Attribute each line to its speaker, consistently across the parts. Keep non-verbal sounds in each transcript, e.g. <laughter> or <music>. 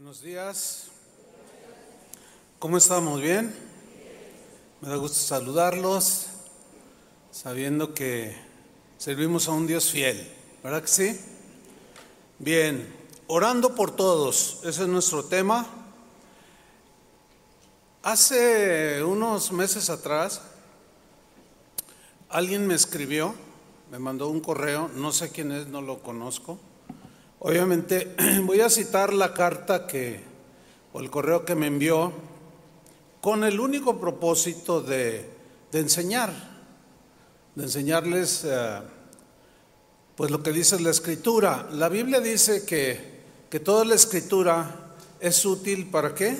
Speaker 1: Buenos días. ¿Cómo estamos? ¿Bien? Me da gusto saludarlos, sabiendo que servimos a un Dios fiel, ¿verdad que sí? Bien, orando por todos, ese es nuestro tema. Hace unos meses atrás, alguien me escribió, me mandó un correo, no sé quién es, no lo conozco Obviamente <clears throat> voy a citar la carta que, o el correo que me envió, con el único propósito de, enseñar, de enseñarles eh, pues lo que dice la escritura. La Biblia dice que, que toda la escritura es útil para qué?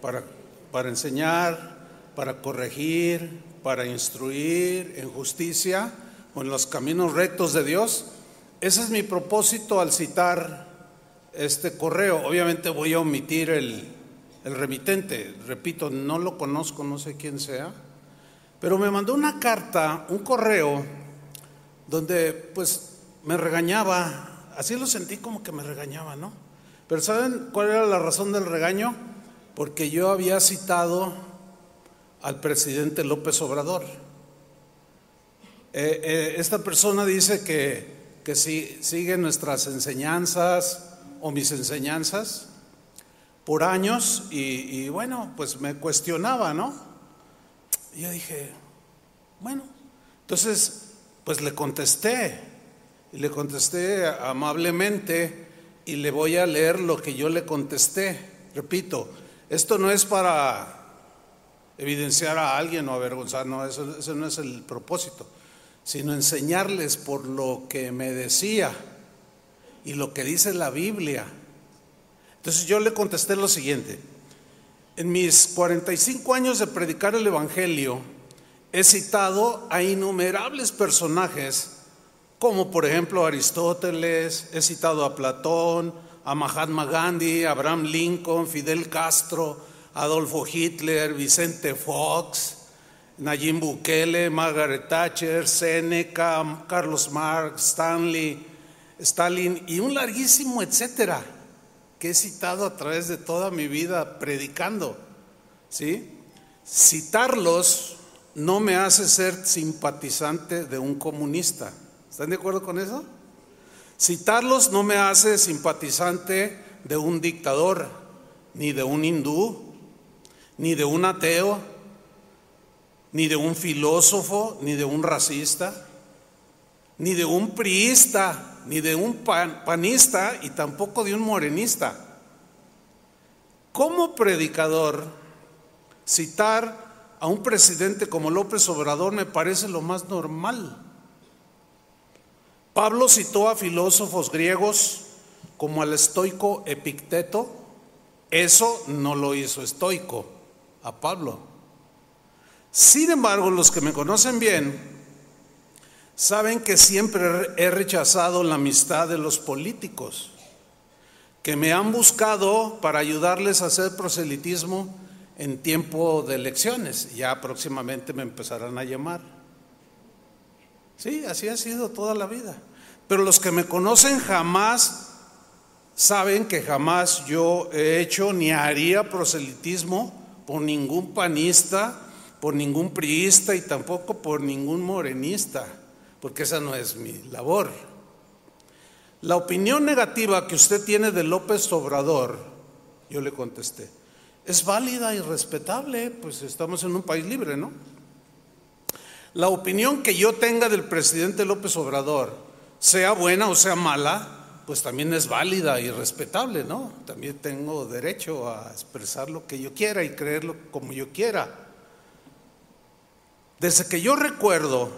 Speaker 1: Para, para enseñar, para corregir, para instruir en justicia o en los caminos rectos de Dios ese es mi propósito al citar este correo. Obviamente voy a omitir el, remitente. Repito, no lo conozco, no sé quién sea. Pero me mandó una carta, un correo, donde pues me regañaba. Así lo sentí como que me regañaba, ¿no? Pero ¿saben cuál era la razón del regaño? Porque yo había citado al presidente López Obrador. Eh, eh, esta persona dice que que si, sigue nuestras enseñanzas o mis enseñanzas por años y, bueno, pues me cuestionaba, ¿no? Y yo dije, bueno, entonces pues le contesté y le contesté amablemente y le voy a leer lo que yo le contesté. Repito, esto no es para evidenciar a alguien o avergonzar, no, eso, eso no es el propósito sino enseñarles por lo que me decía y lo que dice la Biblia. Entonces yo le contesté lo siguiente. En mis 45 años de predicar el Evangelio, he citado a innumerables personajes, como por ejemplo Aristóteles, he citado a Platón, a Mahatma Gandhi, Abraham Lincoln, Fidel Castro, Adolfo Hitler, Vicente Fox, Nayib Bukele, Margaret Thatcher, Seneca, Carlos Marx, Stanley, Stalin y un larguísimo etcétera que he citado a través de toda mi vida predicando. ¿Sí? Citarlos no me hace ser simpatizante de un comunista. ¿Están de acuerdo con eso? Citarlos no me hace simpatizante de un dictador, ni de un hindú, ni de un ateo, ni de un filósofo, ni de un racista, ni de un priista, ni de un panista y tampoco de un morenista. Como predicador, citar a un presidente como López Obrador me parece lo más normal. Pablo citó a filósofos griegos como al estoico Epicteto. Eso no lo hizo estoico a Pablo. Sin embargo, los que me conocen bien saben que siempre he rechazado la amistad de los políticos, que me han buscado para ayudarles a hacer proselitismo en tiempo de elecciones. Ya próximamente me empezarán a llamar. Sí, así ha sido toda la vida. Pero los que me conocen jamás saben que jamás yo he hecho ni haría proselitismo por ningún panista, por ningún priista y tampoco por ningún morenista, porque esa no es mi labor. La opinión negativa que usted tiene de López Obrador, yo le contesté, es válida y respetable, pues estamos en un país libre, ¿no? La opinión que yo tenga del presidente López Obrador, sea buena o sea mala, pues también es válida y respetable, ¿no? También tengo derecho a expresar lo que yo quiera y creerlo como yo quiera. Desde que yo recuerdo,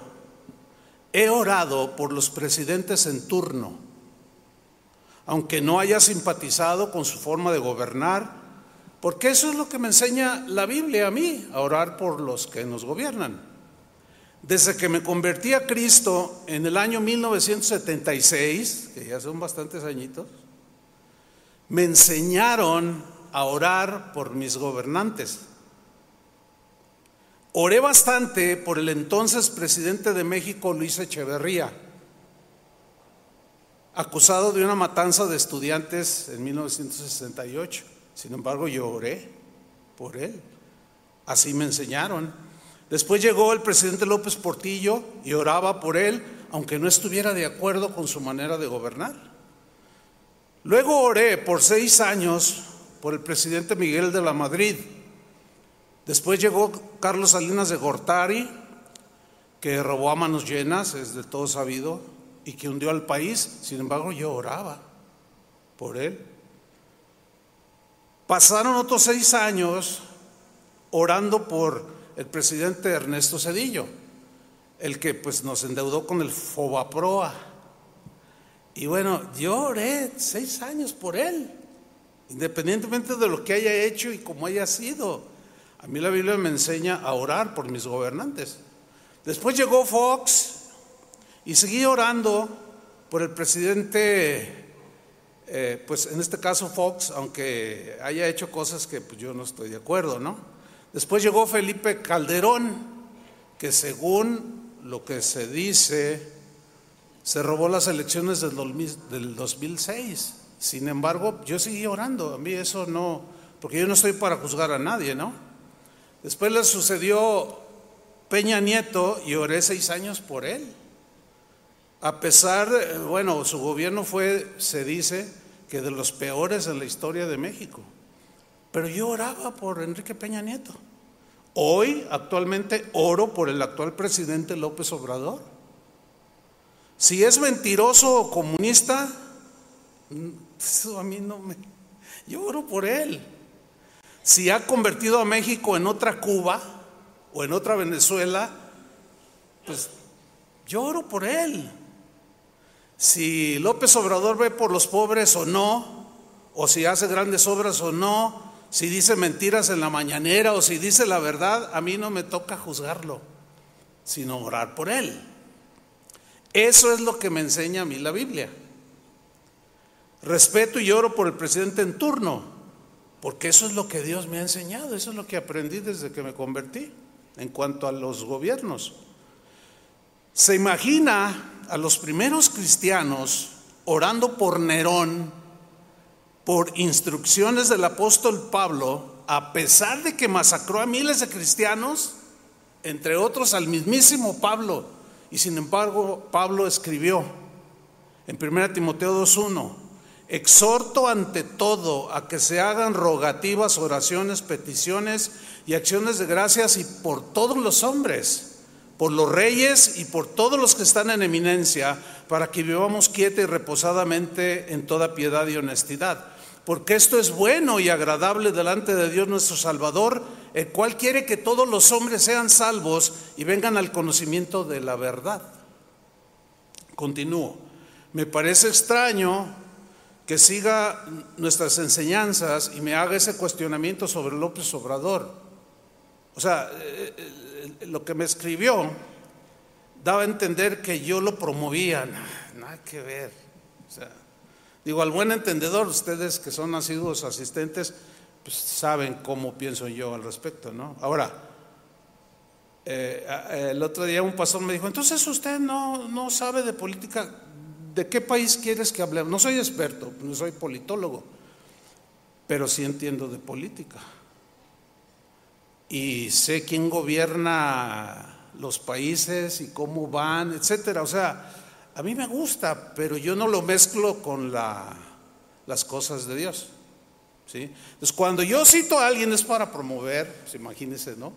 Speaker 1: he orado por los presidentes en turno, aunque no haya simpatizado con su forma de gobernar, porque eso es lo que me enseña la Biblia a mí, a orar por los que nos gobiernan. Desde que me convertí a Cristo en el año 1976, que ya son bastantes añitos, me enseñaron a orar por mis gobernantes. Oré bastante por el entonces presidente de México, Luis Echeverría. acusado de una matanza de estudiantes en 1968. Sin embargo, yo oré por él. Así me enseñaron. Después llegó el presidente López Portillo y oraba por él, aunque no estuviera de acuerdo con su manera de gobernar. Luego oré por seis años por el presidente Miguel de la Madrid. Después llegó Carlos Salinas de Gortari, que robó a manos llenas, es de todo sabido, y que hundió al país. Sin embargo, yo oraba por él. Pasaron otros seis años orando por el presidente Ernesto Cedillo, el que pues nos endeudó con el Fobaproa. Y bueno, yo oré seis años por él, independientemente de lo que haya hecho y cómo haya sido. A mí la Biblia me enseña a orar por mis gobernantes. Después llegó Fox y seguí orando por el presidente, eh, pues en este caso Fox, aunque haya hecho cosas que pues, yo no estoy de acuerdo, ¿no? Después llegó Felipe Calderón, que según lo que se dice, se robó las elecciones del 2006. Sin embargo, yo seguí orando. A mí eso no, porque yo no estoy para juzgar a nadie, ¿no? Después le sucedió Peña Nieto y oré seis años por él. A pesar, bueno, su gobierno fue, se dice, que de los peores en la historia de México. Pero yo oraba por Enrique Peña Nieto. Hoy, actualmente, oro por el actual presidente López Obrador. Si es mentiroso o comunista, eso a mí no me... Yo oro por él. Si ha convertido a México en otra Cuba o en otra Venezuela, pues yo oro por él. Si López Obrador ve por los pobres o no, o si hace grandes obras o no, si dice mentiras en la mañanera o si dice la verdad, a mí no me toca juzgarlo, sino orar por él. Eso es lo que me enseña a mí la Biblia. Respeto y oro por el presidente en turno, porque eso es lo que Dios me ha enseñado, eso es lo que aprendí desde que me convertí en cuanto a los gobiernos. Se imagina a los primeros cristianos orando por Nerón por instrucciones del apóstol Pablo, a pesar de que masacró a miles de cristianos, entre otros al mismísimo Pablo, y sin embargo Pablo escribió en 1 Timoteo 2.1, exhorto ante todo a que se hagan rogativas, oraciones, peticiones y acciones de gracias y por todos los hombres, por los reyes y por todos los que están en eminencia, para que vivamos quieta y reposadamente en toda piedad y honestidad porque esto es bueno y agradable delante de Dios nuestro Salvador, el cual quiere que todos los hombres sean salvos y vengan al conocimiento de la verdad. Continúo. Me parece extraño que siga nuestras enseñanzas y me haga ese cuestionamiento sobre López Obrador. O sea, eh, eh, lo que me escribió daba a entender que yo lo promovía. Nada que ver. Digo, al buen entendedor, ustedes que son nacidos asistentes, pues saben cómo pienso yo al respecto, ¿no? Ahora, eh, el otro día un pastor me dijo, entonces usted no, no sabe de política, ¿de qué país quieres que hablemos? No soy experto, no soy politólogo, pero sí entiendo de política. Y sé quién gobierna los países y cómo van, etcétera. O sea, a mí me gusta, pero yo no lo mezclo con las cosas de Dios. ¿sí? Entonces, cuando yo cito a alguien es para promover, pues imagínense, ¿no?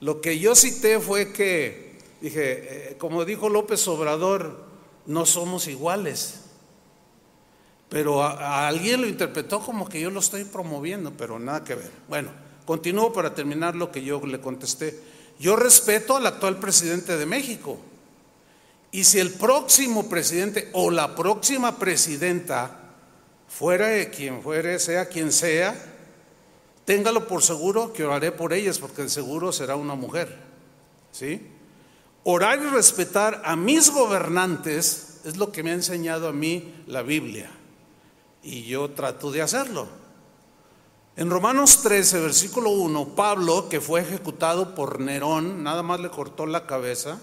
Speaker 1: Lo que yo cité fue que, dije, eh, como dijo López Obrador, no somos iguales. Pero a, alguien lo interpretó como que yo lo estoy promoviendo, pero nada que ver. Bueno, continúo para terminar lo que yo le contesté. Yo respeto al actual presidente de México. Y si el próximo presidente o la próxima presidenta fuera quien fuere, sea quien sea, téngalo por seguro que oraré por ellas, porque el seguro será una mujer. ¿Sí? Orar y respetar a mis gobernantes es lo que me ha enseñado a mí la Biblia. Y yo trato de hacerlo. En Romanos 13, versículo 1, Pablo, que fue ejecutado por Nerón, nada más le cortó la cabeza,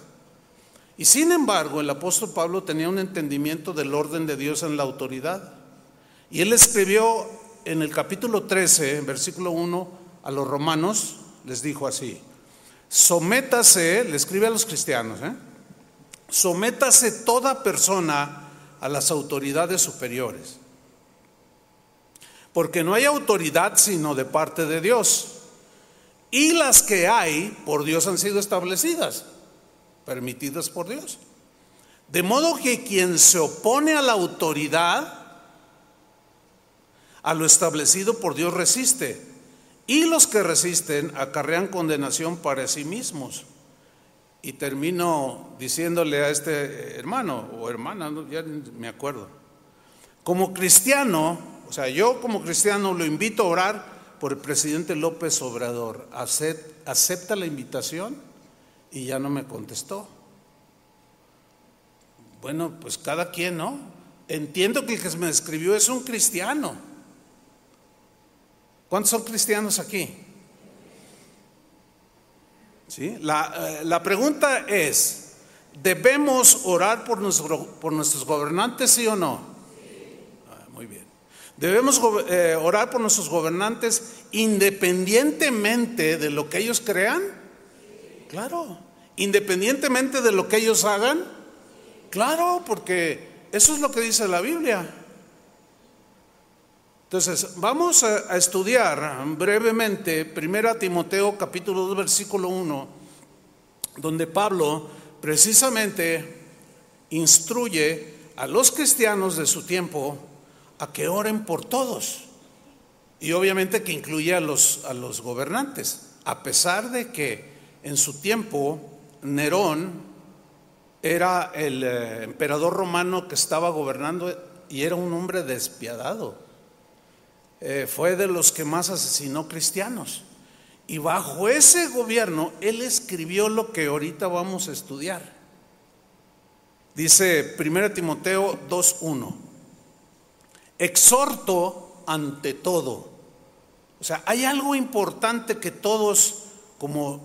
Speaker 1: Y sin embargo, el apóstol Pablo tenía un entendimiento del orden de Dios en la autoridad. Y él escribió en el capítulo 13, en versículo 1, a los romanos, les dijo así, sométase, le escribe a los cristianos, ¿eh? sométase toda persona a las autoridades superiores. Porque no hay autoridad sino de parte de Dios. Y las que hay por Dios han sido establecidas, permitidas por Dios. De modo que quien se opone a la autoridad, a lo establecido por Dios resiste. Y los que resisten acarrean condenación para sí mismos. Y termino diciéndole a este hermano o hermana, ya me acuerdo, como cristiano, o sea, yo como cristiano lo invito a orar por el presidente López Obrador. ¿Acepta la invitación? Y ya no me contestó. Bueno, pues cada quien, ¿no? Entiendo que el que me escribió es un cristiano. ¿Cuántos son cristianos aquí? ¿Sí? La, eh, la pregunta es, ¿debemos orar por, nuestro, por nuestros gobernantes, sí o no? Ah, muy bien. ¿Debemos eh, orar por nuestros gobernantes independientemente de lo que ellos crean? Claro. Independientemente de lo que ellos hagan? Claro, porque eso es lo que dice la Biblia. Entonces, vamos a, estudiar brevemente 1 Timoteo capítulo 2 versículo 1, donde Pablo precisamente instruye a los cristianos de su tiempo a que oren por todos. Y obviamente que incluye a los, a los gobernantes, a pesar de que en su tiempo Nerón era el eh, emperador romano que estaba gobernando y era un hombre despiadado. Eh, fue de los que más asesinó cristianos. Y bajo ese gobierno, él escribió lo que ahorita vamos a estudiar. Dice 1 Timoteo 2.1, exhorto ante todo. O sea, hay algo importante que todos como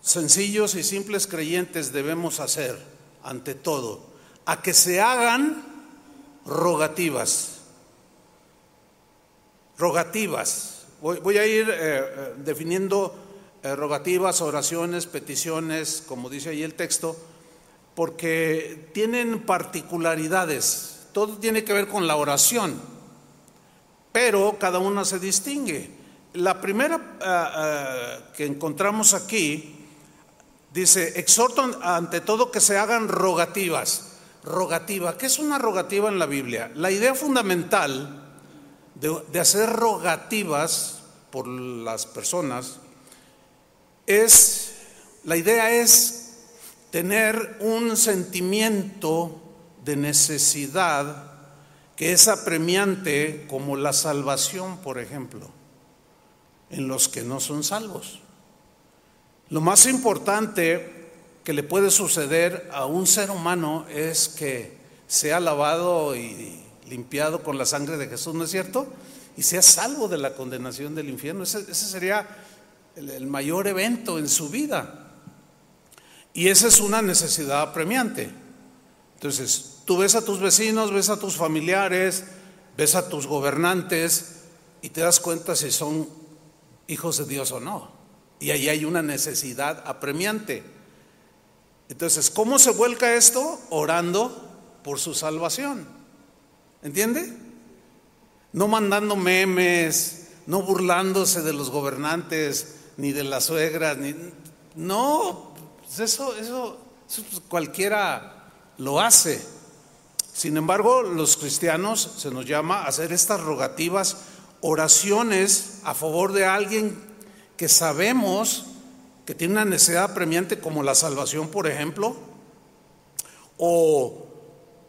Speaker 1: sencillos y simples creyentes debemos hacer ante todo, a que se hagan rogativas rogativas. Voy, a ir eh, eh, definiendo eh, rogativas, oraciones, peticiones, como dice ahí el texto, porque tienen particularidades. Todo tiene que ver con la oración, pero cada una se distingue. La primera que encontramos aquí dice, exhorto ante todo que se hagan rogativas. Rogativa, ¿qué es una rogativa en la Biblia? La idea fundamental de, hacer rogativas por las personas es, la idea es tener un sentimiento de necesidad que es apremiante como la salvación, por ejemplo, en los que no son salvos. Lo más importante que le puede suceder a un ser humano es que sea lavado y limpiado con la sangre de Jesús, ¿no es cierto? Y sea salvo de la condenación del infierno. Ese, sería el, mayor evento en su vida. Y esa es una necesidad apremiante. Entonces, tú ves a tus vecinos, ves a tus familiares, ves a tus gobernantes y te das cuenta si son hijos de Dios o no. Y ahí hay una necesidad apremiante. Entonces, ¿cómo se vuelca esto? Orando por su salvación. ¿Entiende? No mandando memes, no burlándose de los gobernantes, ni de las suegras, ni... No, pues eso, eso, pues cualquiera lo hace. Sin embargo, los cristianos se nos llama a hacer estas rogativas, oraciones a favor de alguien que sabemos que tiene una necesidad apremiante como la salvación, por ejemplo, o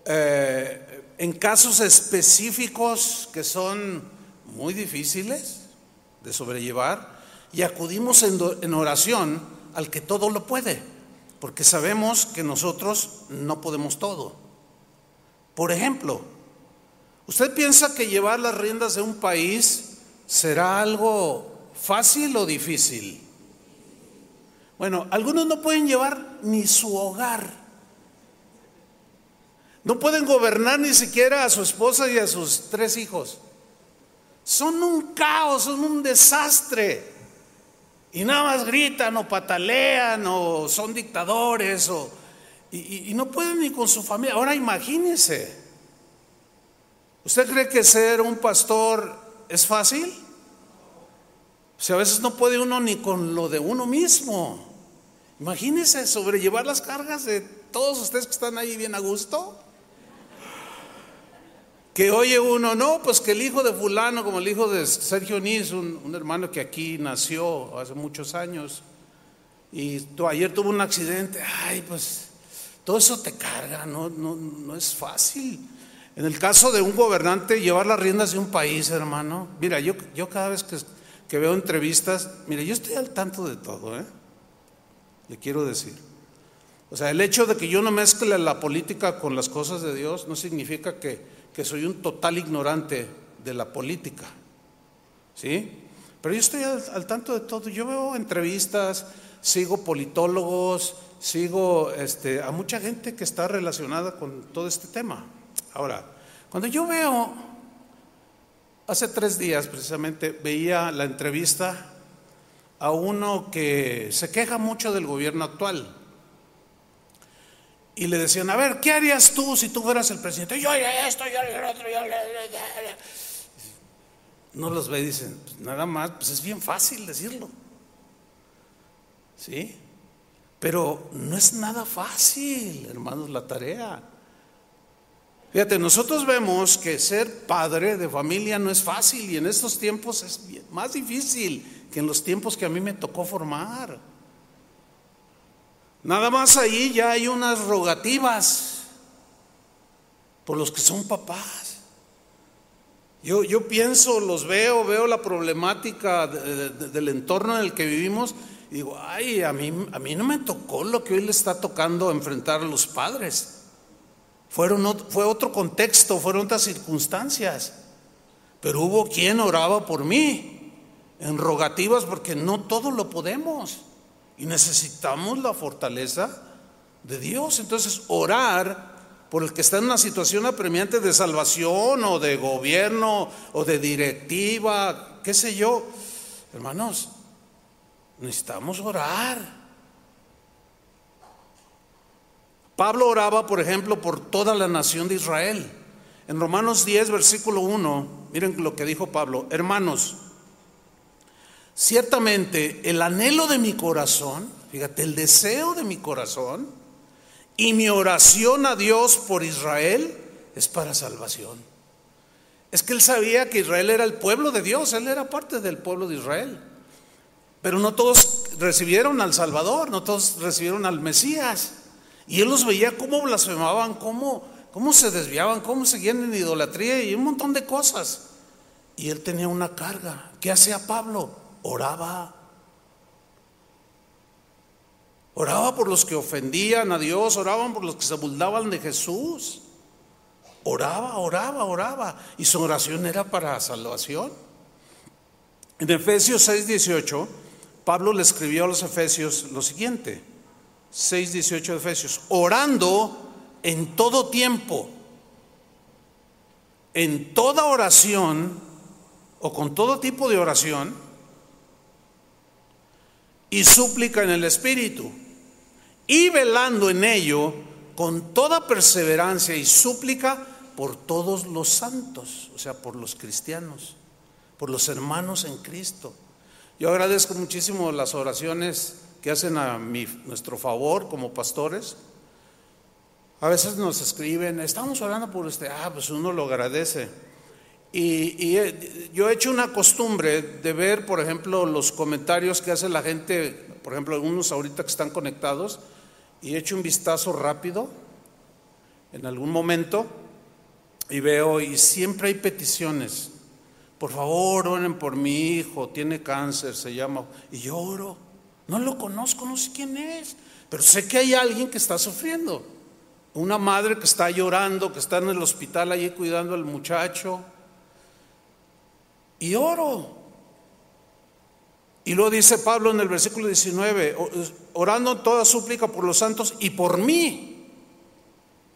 Speaker 1: eh, en casos específicos que son muy difíciles de sobrellevar y acudimos en, oración al que todo lo puede, porque sabemos que nosotros no podemos todo. Por ejemplo, ¿usted piensa que llevar las riendas de un país será algo fácil o difícil? Bueno, algunos no pueden llevar ni su hogar No pueden gobernar ni siquiera a su esposa y a sus tres hijos. Son un caos, son un desastre. Y nada más gritan o patalean o son dictadores o, y, no pueden ni con su familia. Ahora imagínense. ¿Usted cree que ser un pastor es fácil? O sea, a veces no puede uno ni con lo de uno mismo. Imagínese sobrellevar las cargas de todos ustedes que están ahí bien a gusto. Que oye uno, no, pues que el hijo de fulano, como el hijo de Sergio Nis, un, hermano que aquí nació hace muchos años, y ayer tuvo un accidente, ay, pues todo eso te carga, no, no, no es fácil. En el caso de un gobernante, llevar las riendas de un país, hermano, mira, yo, yo cada vez que, que veo entrevistas, mira, yo estoy al tanto de todo, ¿eh? le quiero decir. O sea, el hecho de que yo no mezcle la política con las cosas de Dios no significa que, que soy un total ignorante de la política. ¿Sí? Pero yo estoy al, tanto de todo. Yo veo entrevistas, sigo politólogos, sigo este, a mucha gente que está relacionada con todo este tema. Ahora, cuando yo veo, hace tres días precisamente, veía la entrevista a uno que se queja mucho del gobierno actual. Y le decían, a ver, ¿qué harías tú si tú fueras el presidente? Yo haría esto, yo haría otro, yo. No los ve y dicen, pues nada más, pues es bien fácil decirlo. ¿Sí? Pero no es nada fácil, hermanos, la tarea. Fíjate, nosotros vemos que ser padre de familia no es fácil y en estos tiempos es más difícil que en los tiempos que a mí me tocó formar. Nada más ahí ya hay unas rogativas por los que son papás. Yo, yo pienso, los veo, veo la problemática del entorno en el que vivimos y digo, ay, a mí, a mí no me tocó lo que hoy le está tocando enfrentar a los padres. Fueron, fue otro contexto, fueron otras circunstancias. Pero hubo quien oraba por mí en rogativas porque no todo lo podemos y necesitamos la fortaleza de Dios. Entonces, orar por el que está en una situación apremiante de salvación o de gobierno o de directiva, qué sé yo, hermanos, necesitamos orar. Pablo oraba, por ejemplo, por toda la nación de Israel. En Romanos 10, versículo 1, miren lo que dijo Pablo, hermanos, Ciertamente el anhelo de mi corazón, fíjate, el deseo de mi corazón y mi oración a Dios por Israel es para salvación. Es que él sabía que Israel era el pueblo de Dios, él era parte del pueblo de Israel. Pero no todos recibieron al Salvador, no todos recibieron al Mesías. Y él los veía cómo blasfemaban, cómo, cómo se desviaban, cómo seguían en idolatría y un montón de cosas. Y él tenía una carga. ¿Qué hacía Pablo? Oraba. Oraba por los que ofendían a Dios, oraban por los que se burlaban de Jesús. Oraba, oraba, oraba. Y su oración era para salvación. En Efesios 6:18, Pablo le escribió a los Efesios lo siguiente. 6:18 de Efesios. Orando en todo tiempo, en toda oración o con todo tipo de oración y súplica en el Espíritu, y velando en ello con toda perseverancia y súplica por todos los santos, o sea, por los cristianos, por los hermanos en Cristo. Yo agradezco muchísimo las oraciones que hacen a mi, nuestro favor como pastores. A veces nos escriben, estamos orando por usted, ah, pues uno lo agradece. Y, yo he hecho una costumbre de ver, por ejemplo, los comentarios que hace la gente, por ejemplo, algunos ahorita que están conectados, y he hecho un vistazo rápido en algún momento y veo, y siempre hay peticiones. Por favor, oren por mi hijo, tiene cáncer, se llama. Y yo oro. No lo conozco, no sé quién es, pero sé que hay alguien que está sufriendo. Una madre que está llorando, que está en el hospital allí cuidando al muchacho y oro. Y lo dice Pablo en el versículo 19, orando toda súplica por los santos y por mí.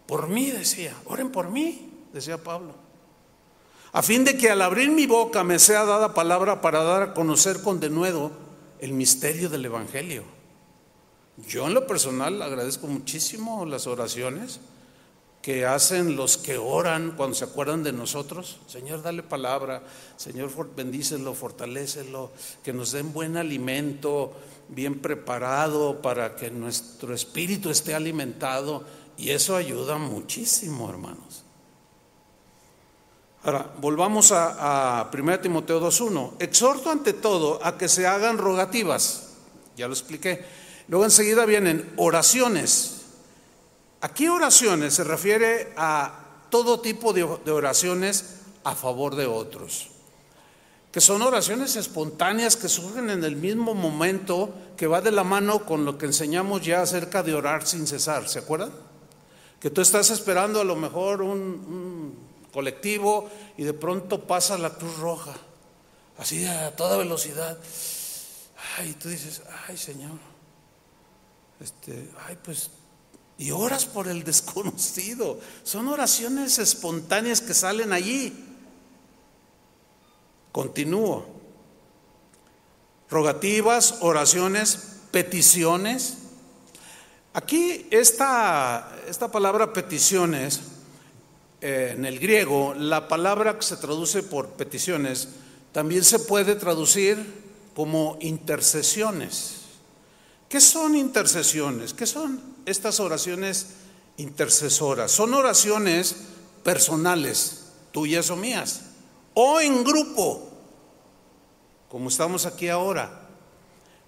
Speaker 1: Por mí decía, oren por mí, decía Pablo. A fin de que al abrir mi boca me sea dada palabra para dar a conocer con denuedo el misterio del Evangelio. Yo en lo personal agradezco muchísimo las oraciones que hacen los que oran cuando se acuerdan de nosotros. Señor, dale palabra. Señor, bendícelo, fortalécelo. Que nos den buen alimento, bien preparado para que nuestro espíritu esté alimentado. Y eso ayuda muchísimo, hermanos. Ahora, volvamos a, a 1 Timoteo 2.1. Exhorto ante todo a que se hagan rogativas. Ya lo expliqué. Luego enseguida vienen oraciones Aquí oraciones se refiere a todo tipo de, oraciones a favor de otros, que son oraciones espontáneas que surgen en el mismo momento que va de la mano con lo que enseñamos ya acerca de orar sin cesar, ¿se acuerdan? Que tú estás esperando a lo mejor un, colectivo y de pronto pasa la cruz roja, así a toda velocidad. Ay, tú dices, ay Señor, este, ay, pues y oras por el <laughs> desconocido. Son oraciones espontáneas que salen allí. Continúo. Rogativas, oraciones, peticiones. Aquí esta, esta palabra peticiones, eh, en el griego, la palabra que se traduce por peticiones, también se puede traducir como intercesiones. ¿Qué son intercesiones? ¿Qué son estas oraciones intercesoras? Son oraciones personales, tuyas o mías, o en grupo, como estamos aquí ahora,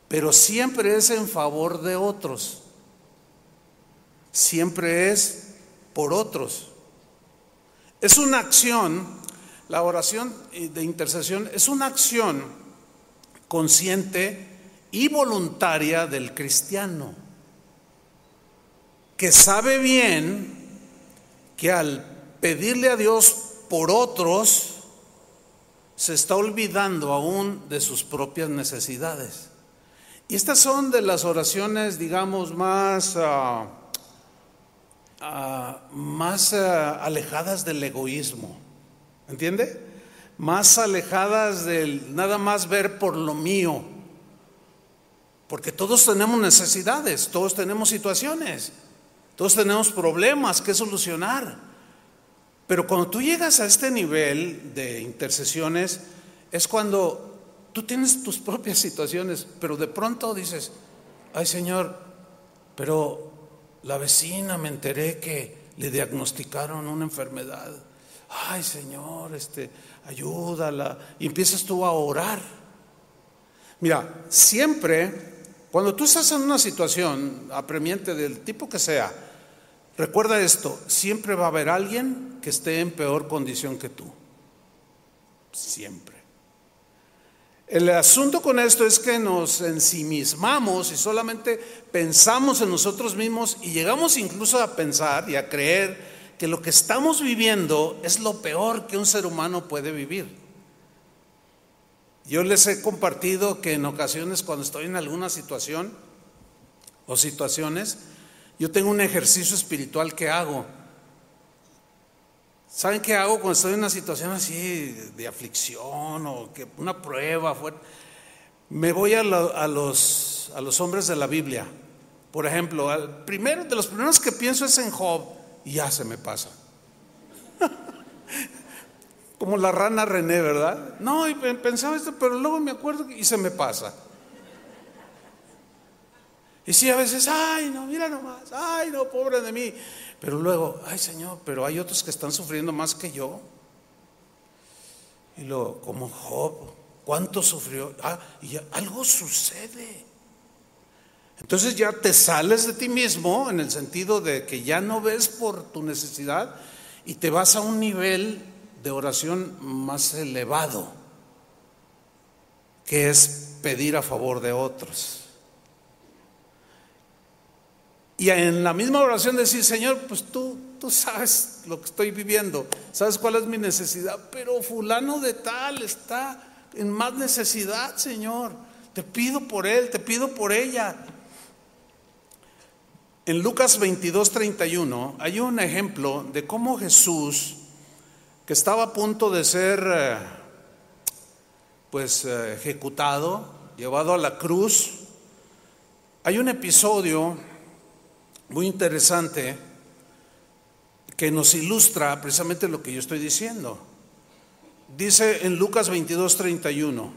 Speaker 1: pero siempre es en favor de otros, siempre es por otros. Es una acción, la oración de intercesión es una acción consciente y voluntaria del cristiano, que sabe bien que al pedirle a Dios por otros, se está olvidando aún de sus propias necesidades. Y estas son de las oraciones, digamos, más, ah, ah, más ah, alejadas del egoísmo. ¿Entiende? Más alejadas del nada más ver por lo mío porque todos tenemos necesidades, todos tenemos situaciones, todos tenemos problemas que solucionar. Pero cuando tú llegas a este nivel de intercesiones, es cuando tú tienes tus propias situaciones, pero de pronto dices, ay Señor, pero la vecina me enteré que le diagnosticaron una enfermedad. Ay Señor, este, ayúdala. Y empiezas tú a orar. Mira, siempre cuando tú estás en una situación apremiante del tipo que sea, recuerda esto, siempre va a haber alguien que esté en peor condición que tú. Siempre. El asunto con esto es que nos ensimismamos y solamente pensamos en nosotros mismos y llegamos incluso a pensar y a creer que lo que estamos viviendo es lo peor que un ser humano puede vivir. Yo les he compartido que en ocasiones cuando estoy en alguna situación o situaciones, yo tengo un ejercicio espiritual que hago. ¿Saben qué hago cuando estoy en una situación así de aflicción o que una prueba? Me voy a, los, a los hombres de la Biblia. Por ejemplo, al primero, de los primeros que pienso es en Job y ya se me pasa. <laughs> Como la rana René, ¿verdad? No, y pensaba esto, pero luego me acuerdo y se me pasa. Y sí, a veces, ay, no, mira nomás, ay, no, pobre de mí. Pero luego, ay, Señor, pero hay otros que están sufriendo más que yo. Y luego, como Job, ¿cuánto sufrió? Ah, y algo sucede. Entonces ya te sales de ti mismo en el sentido de que ya no ves por tu necesidad y te vas a un nivel de oración más elevado, que es pedir a favor de otros. Y en la misma oración decir, Señor, pues tú, tú sabes lo que estoy viviendo, sabes cuál es mi necesidad, pero fulano de tal está en más necesidad, Señor. Te pido por él, te pido por ella. En Lucas 22, 31 hay un ejemplo de cómo Jesús, que estaba a punto de ser eh, pues eh, ejecutado, llevado a la cruz, hay un episodio muy interesante que nos ilustra precisamente lo que yo estoy diciendo. Dice en Lucas 22, 31,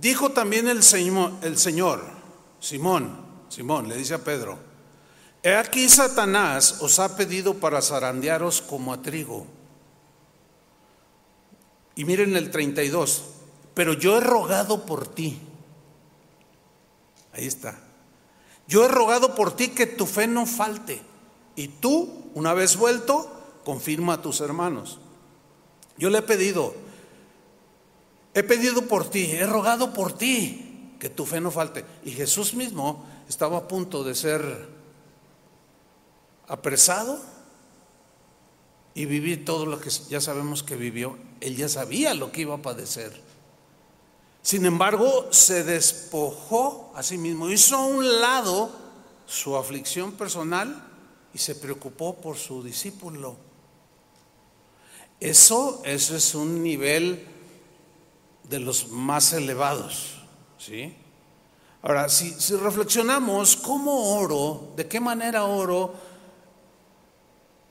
Speaker 1: dijo también el Señor, el Señor, Simón, Simón, le dice a Pedro, he aquí Satanás os ha pedido para zarandearos como a trigo. Y miren el 32, pero yo he rogado por ti. Ahí está. Yo he rogado por ti que tu fe no falte. Y tú, una vez vuelto, confirma a tus hermanos. Yo le he pedido, he pedido por ti, he rogado por ti que tu fe no falte. Y Jesús mismo estaba a punto de ser apresado y vivir todo lo que ya sabemos que vivió. Él ya sabía lo que iba a padecer. Sin embargo, se despojó a sí mismo, hizo a un lado su aflicción personal y se preocupó por su discípulo. Eso, eso es un nivel de los más elevados, ¿sí? Ahora, si, si reflexionamos cómo oro, de qué manera oro,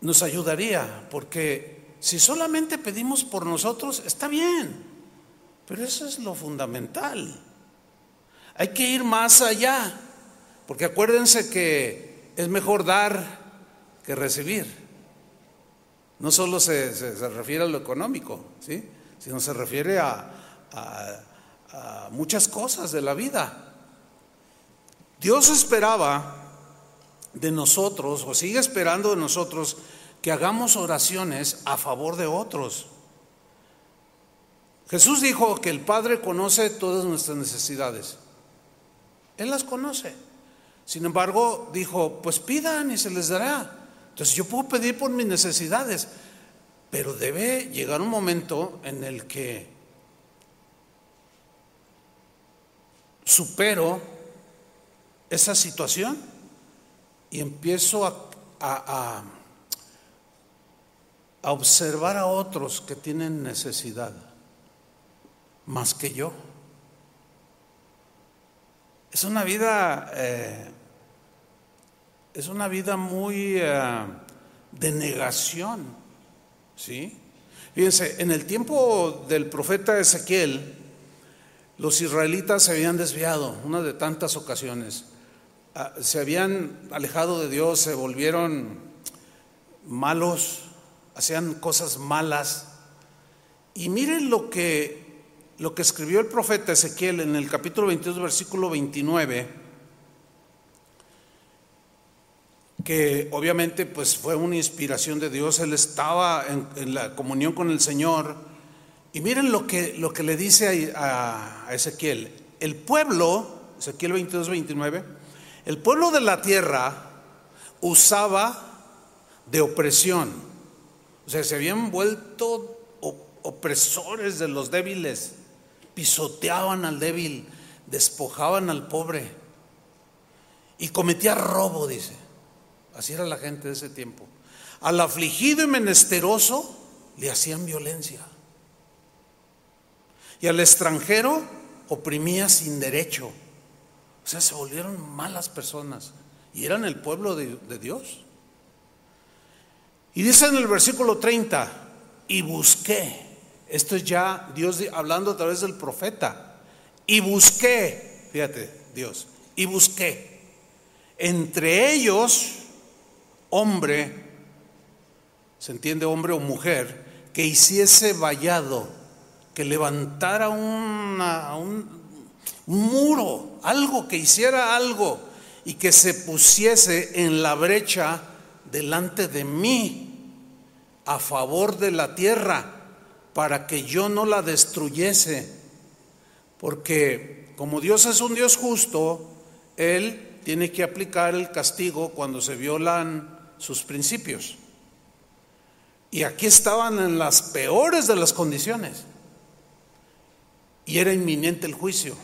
Speaker 1: nos ayudaría, porque si solamente pedimos por nosotros, está bien, pero eso es lo fundamental. Hay que ir más allá, porque acuérdense que es mejor dar que recibir. No solo se, refiere a lo económico, ¿sí? sino se refiere a, a muchas cosas de la vida. Dios esperaba de nosotros, o sigue esperando de nosotros, que hagamos oraciones a favor de otros. Jesús dijo que el Padre conoce todas nuestras necesidades. Él las conoce. Sin embargo, dijo, pues pidan y se les dará. Entonces yo puedo pedir por mis necesidades, pero debe llegar un momento en el que supero esa situación y empiezo a, a, observar a otros que tienen necesidad más que yo. Es una vida, eh, es una vida muy eh, de negación, ¿sí? Fíjense, en el tiempo del profeta Ezequiel, los israelitas se habían desviado, una de tantas ocasiones. Ah, se habían alejado de Dios, se volvieron malos, hacían cosas malas. Y miren lo que lo que escribió el profeta Ezequiel en el capítulo 22, versículo 29, que obviamente pues fue una inspiración de Dios, él estaba en, la comunión con el Señor, y miren lo que, lo que le dice a, a Ezequiel, el pueblo, Ezequiel 22, 29, el pueblo de la tierra usaba de opresión, o sea, se habían vuelto opresores de los débiles pisoteaban al débil, despojaban al pobre y cometía robo, dice. Así era la gente de ese tiempo. Al afligido y menesteroso le hacían violencia. Y al extranjero oprimía sin derecho. O sea, se volvieron malas personas. Y eran el pueblo de, de Dios. Y dice en el versículo 30, y busqué esto es ya Dios hablando a través del profeta. Y busqué, fíjate, Dios, y busqué entre ellos hombre, se entiende hombre o mujer, que hiciese vallado, que levantara un, un muro, algo, que hiciera algo y que se pusiese en la brecha delante de mí a favor de la tierra para que yo no la destruyese, porque como Dios es un Dios justo, Él tiene que aplicar el castigo cuando se violan sus principios. Y aquí estaban en las peores de las condiciones. Y era inminente el juicio.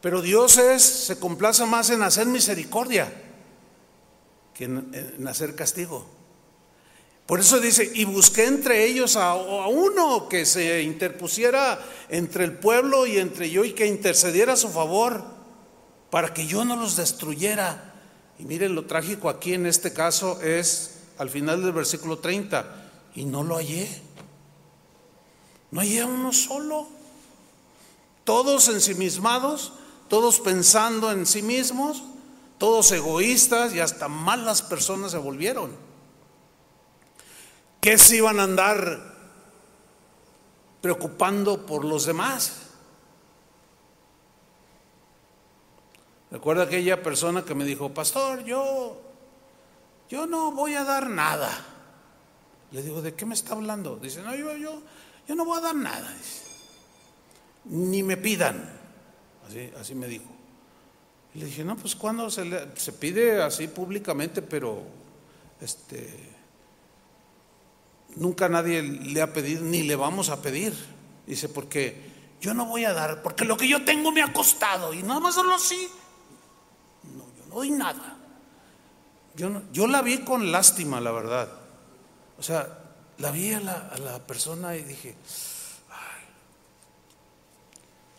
Speaker 1: Pero Dios es, se complace más en hacer misericordia. Que en, hacer castigo. Por eso dice, y busqué entre ellos a, uno que se interpusiera entre el pueblo y entre yo y que intercediera a su favor para que yo no los destruyera. Y miren, lo trágico aquí en este caso es al final del versículo 30, y no lo hallé. No hallé a uno solo. Todos ensimismados, todos pensando en sí mismos, todos egoístas y hasta malas personas se volvieron. ¿Qué se iban a andar preocupando por los demás? Recuerda aquella persona que me dijo, pastor, yo, yo no voy a dar nada. Le digo, ¿de qué me está hablando? Dice, no, yo, yo, yo no voy a dar nada. Ni me pidan. Así, así me dijo. Le dije, no, pues cuando se, se pide así públicamente, pero este, nunca nadie le ha pedido, ni le vamos a pedir. Dice, porque yo no voy a dar, porque lo que yo tengo me ha costado y nada más solo así. No, yo no doy nada. Yo, yo la vi con lástima, la verdad. O sea, la vi a la, a la persona y dije, ay.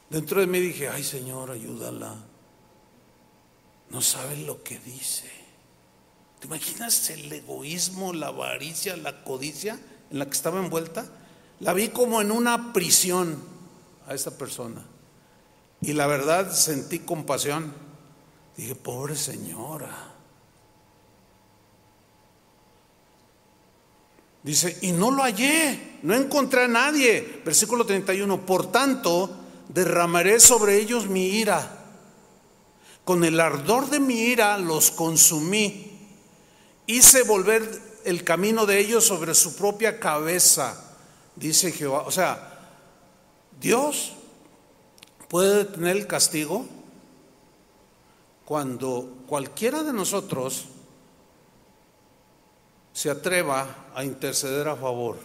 Speaker 1: dentro de mí dije, ay Señor, ayúdala no sabe lo que dice. ¿Te imaginas el egoísmo, la avaricia, la codicia en la que estaba envuelta? La vi como en una prisión a esta persona. Y la verdad sentí compasión. Dije, pobre señora. Dice, y no lo hallé, no encontré a nadie. Versículo 31, por tanto, derramaré sobre ellos mi ira con el ardor de mi ira los consumí. Hice volver el camino de ellos sobre su propia cabeza, dice Jehová. O sea, Dios puede tener el castigo cuando cualquiera de nosotros se atreva a interceder a favor.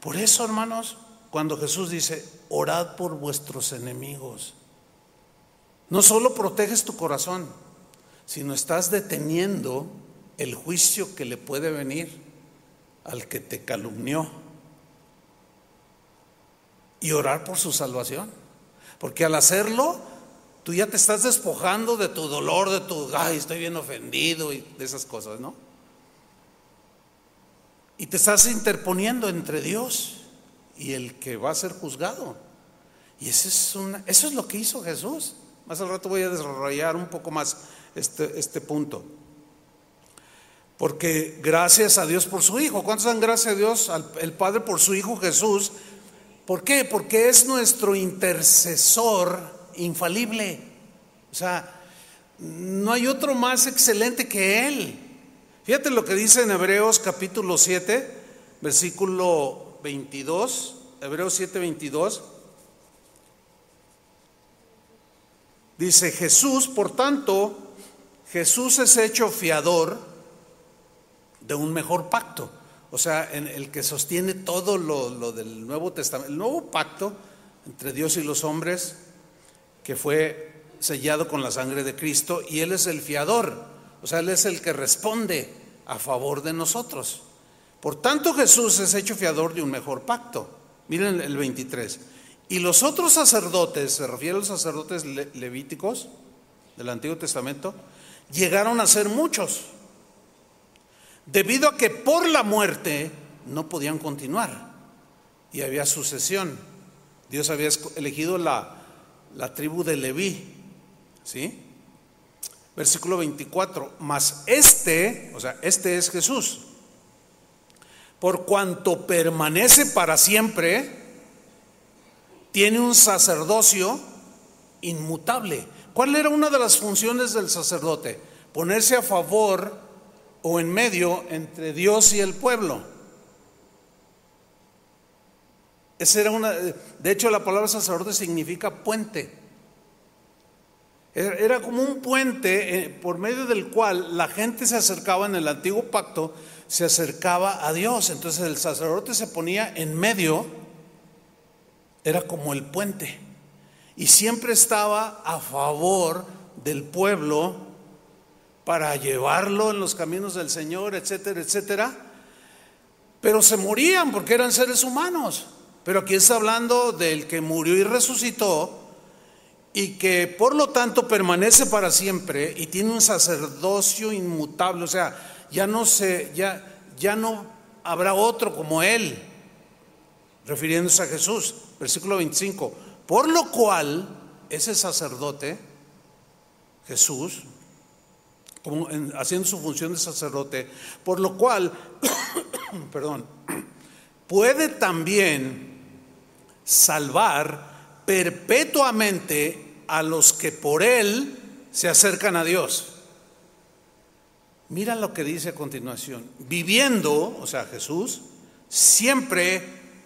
Speaker 1: Por eso, hermanos, cuando Jesús dice, orad por vuestros enemigos, no solo proteges tu corazón, sino estás deteniendo el juicio que le puede venir al que te calumnió y orar por su salvación. Porque al hacerlo, tú ya te estás despojando de tu dolor, de tu, ay, estoy bien ofendido y de esas cosas, ¿no? Y te estás interponiendo entre Dios y el que va a ser juzgado. Y eso es, una, eso es lo que hizo Jesús. Más al rato voy a desarrollar un poco más este, este punto. Porque gracias a Dios por su Hijo. ¿Cuántos dan gracias a Dios, al el Padre, por su Hijo Jesús? ¿Por qué? Porque es nuestro intercesor infalible. O sea, no hay otro más excelente que Él. Fíjate lo que dice en Hebreos capítulo 7, versículo 22. Hebreos 7, 22. Dice Jesús, por tanto, Jesús es hecho fiador de un mejor pacto. O sea, en el que sostiene todo lo, del Nuevo Testamento. El nuevo pacto entre Dios y los hombres, que fue sellado con la sangre de Cristo, y Él es el fiador. O sea, Él es el que responde a favor de nosotros. Por tanto, Jesús es hecho fiador de un mejor pacto. Miren el 23. Y los otros sacerdotes, se refiere a los sacerdotes levíticos del Antiguo Testamento, llegaron a ser muchos, debido a que por la muerte no podían continuar y había sucesión. Dios había elegido la, la tribu de Leví, ¿sí? Versículo 24, mas este, o sea, este es Jesús, por cuanto permanece para siempre, tiene un sacerdocio inmutable. ¿Cuál era una de las funciones del sacerdote? Ponerse a favor o en medio entre Dios y el pueblo. Esa era una, de hecho la palabra sacerdote significa puente. Era como un puente eh, por medio del cual la gente se acercaba en el antiguo pacto, se acercaba a Dios. Entonces el sacerdote se ponía en medio era como el puente y siempre estaba a favor del pueblo para llevarlo en los caminos del Señor, etcétera, etcétera. Pero se morían porque eran seres humanos. Pero aquí está hablando del que murió y resucitó y que por lo tanto permanece para siempre y tiene un sacerdocio inmutable, o sea, ya no se ya ya no habrá otro como él, refiriéndose a Jesús, versículo 25, por lo cual ese sacerdote Jesús haciendo su función de sacerdote, por lo cual, <coughs> perdón, puede también salvar perpetuamente a los que por él se acercan a Dios. Mira lo que dice a continuación, viviendo, o sea, Jesús, siempre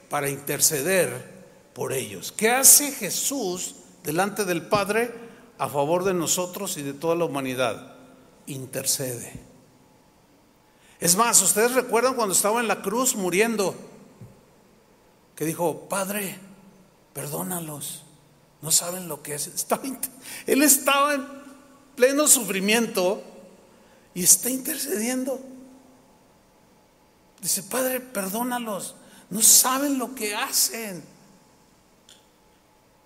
Speaker 1: para interceder por ellos. ¿Qué hace Jesús delante del Padre a favor de nosotros y de toda la humanidad? Intercede. Es más, ustedes recuerdan cuando estaba en la cruz muriendo, que dijo, Padre, perdónalos, no saben lo que es. él estaba en pleno sufrimiento y está intercediendo. Dice, Padre, perdónalos, no saben lo que hacen.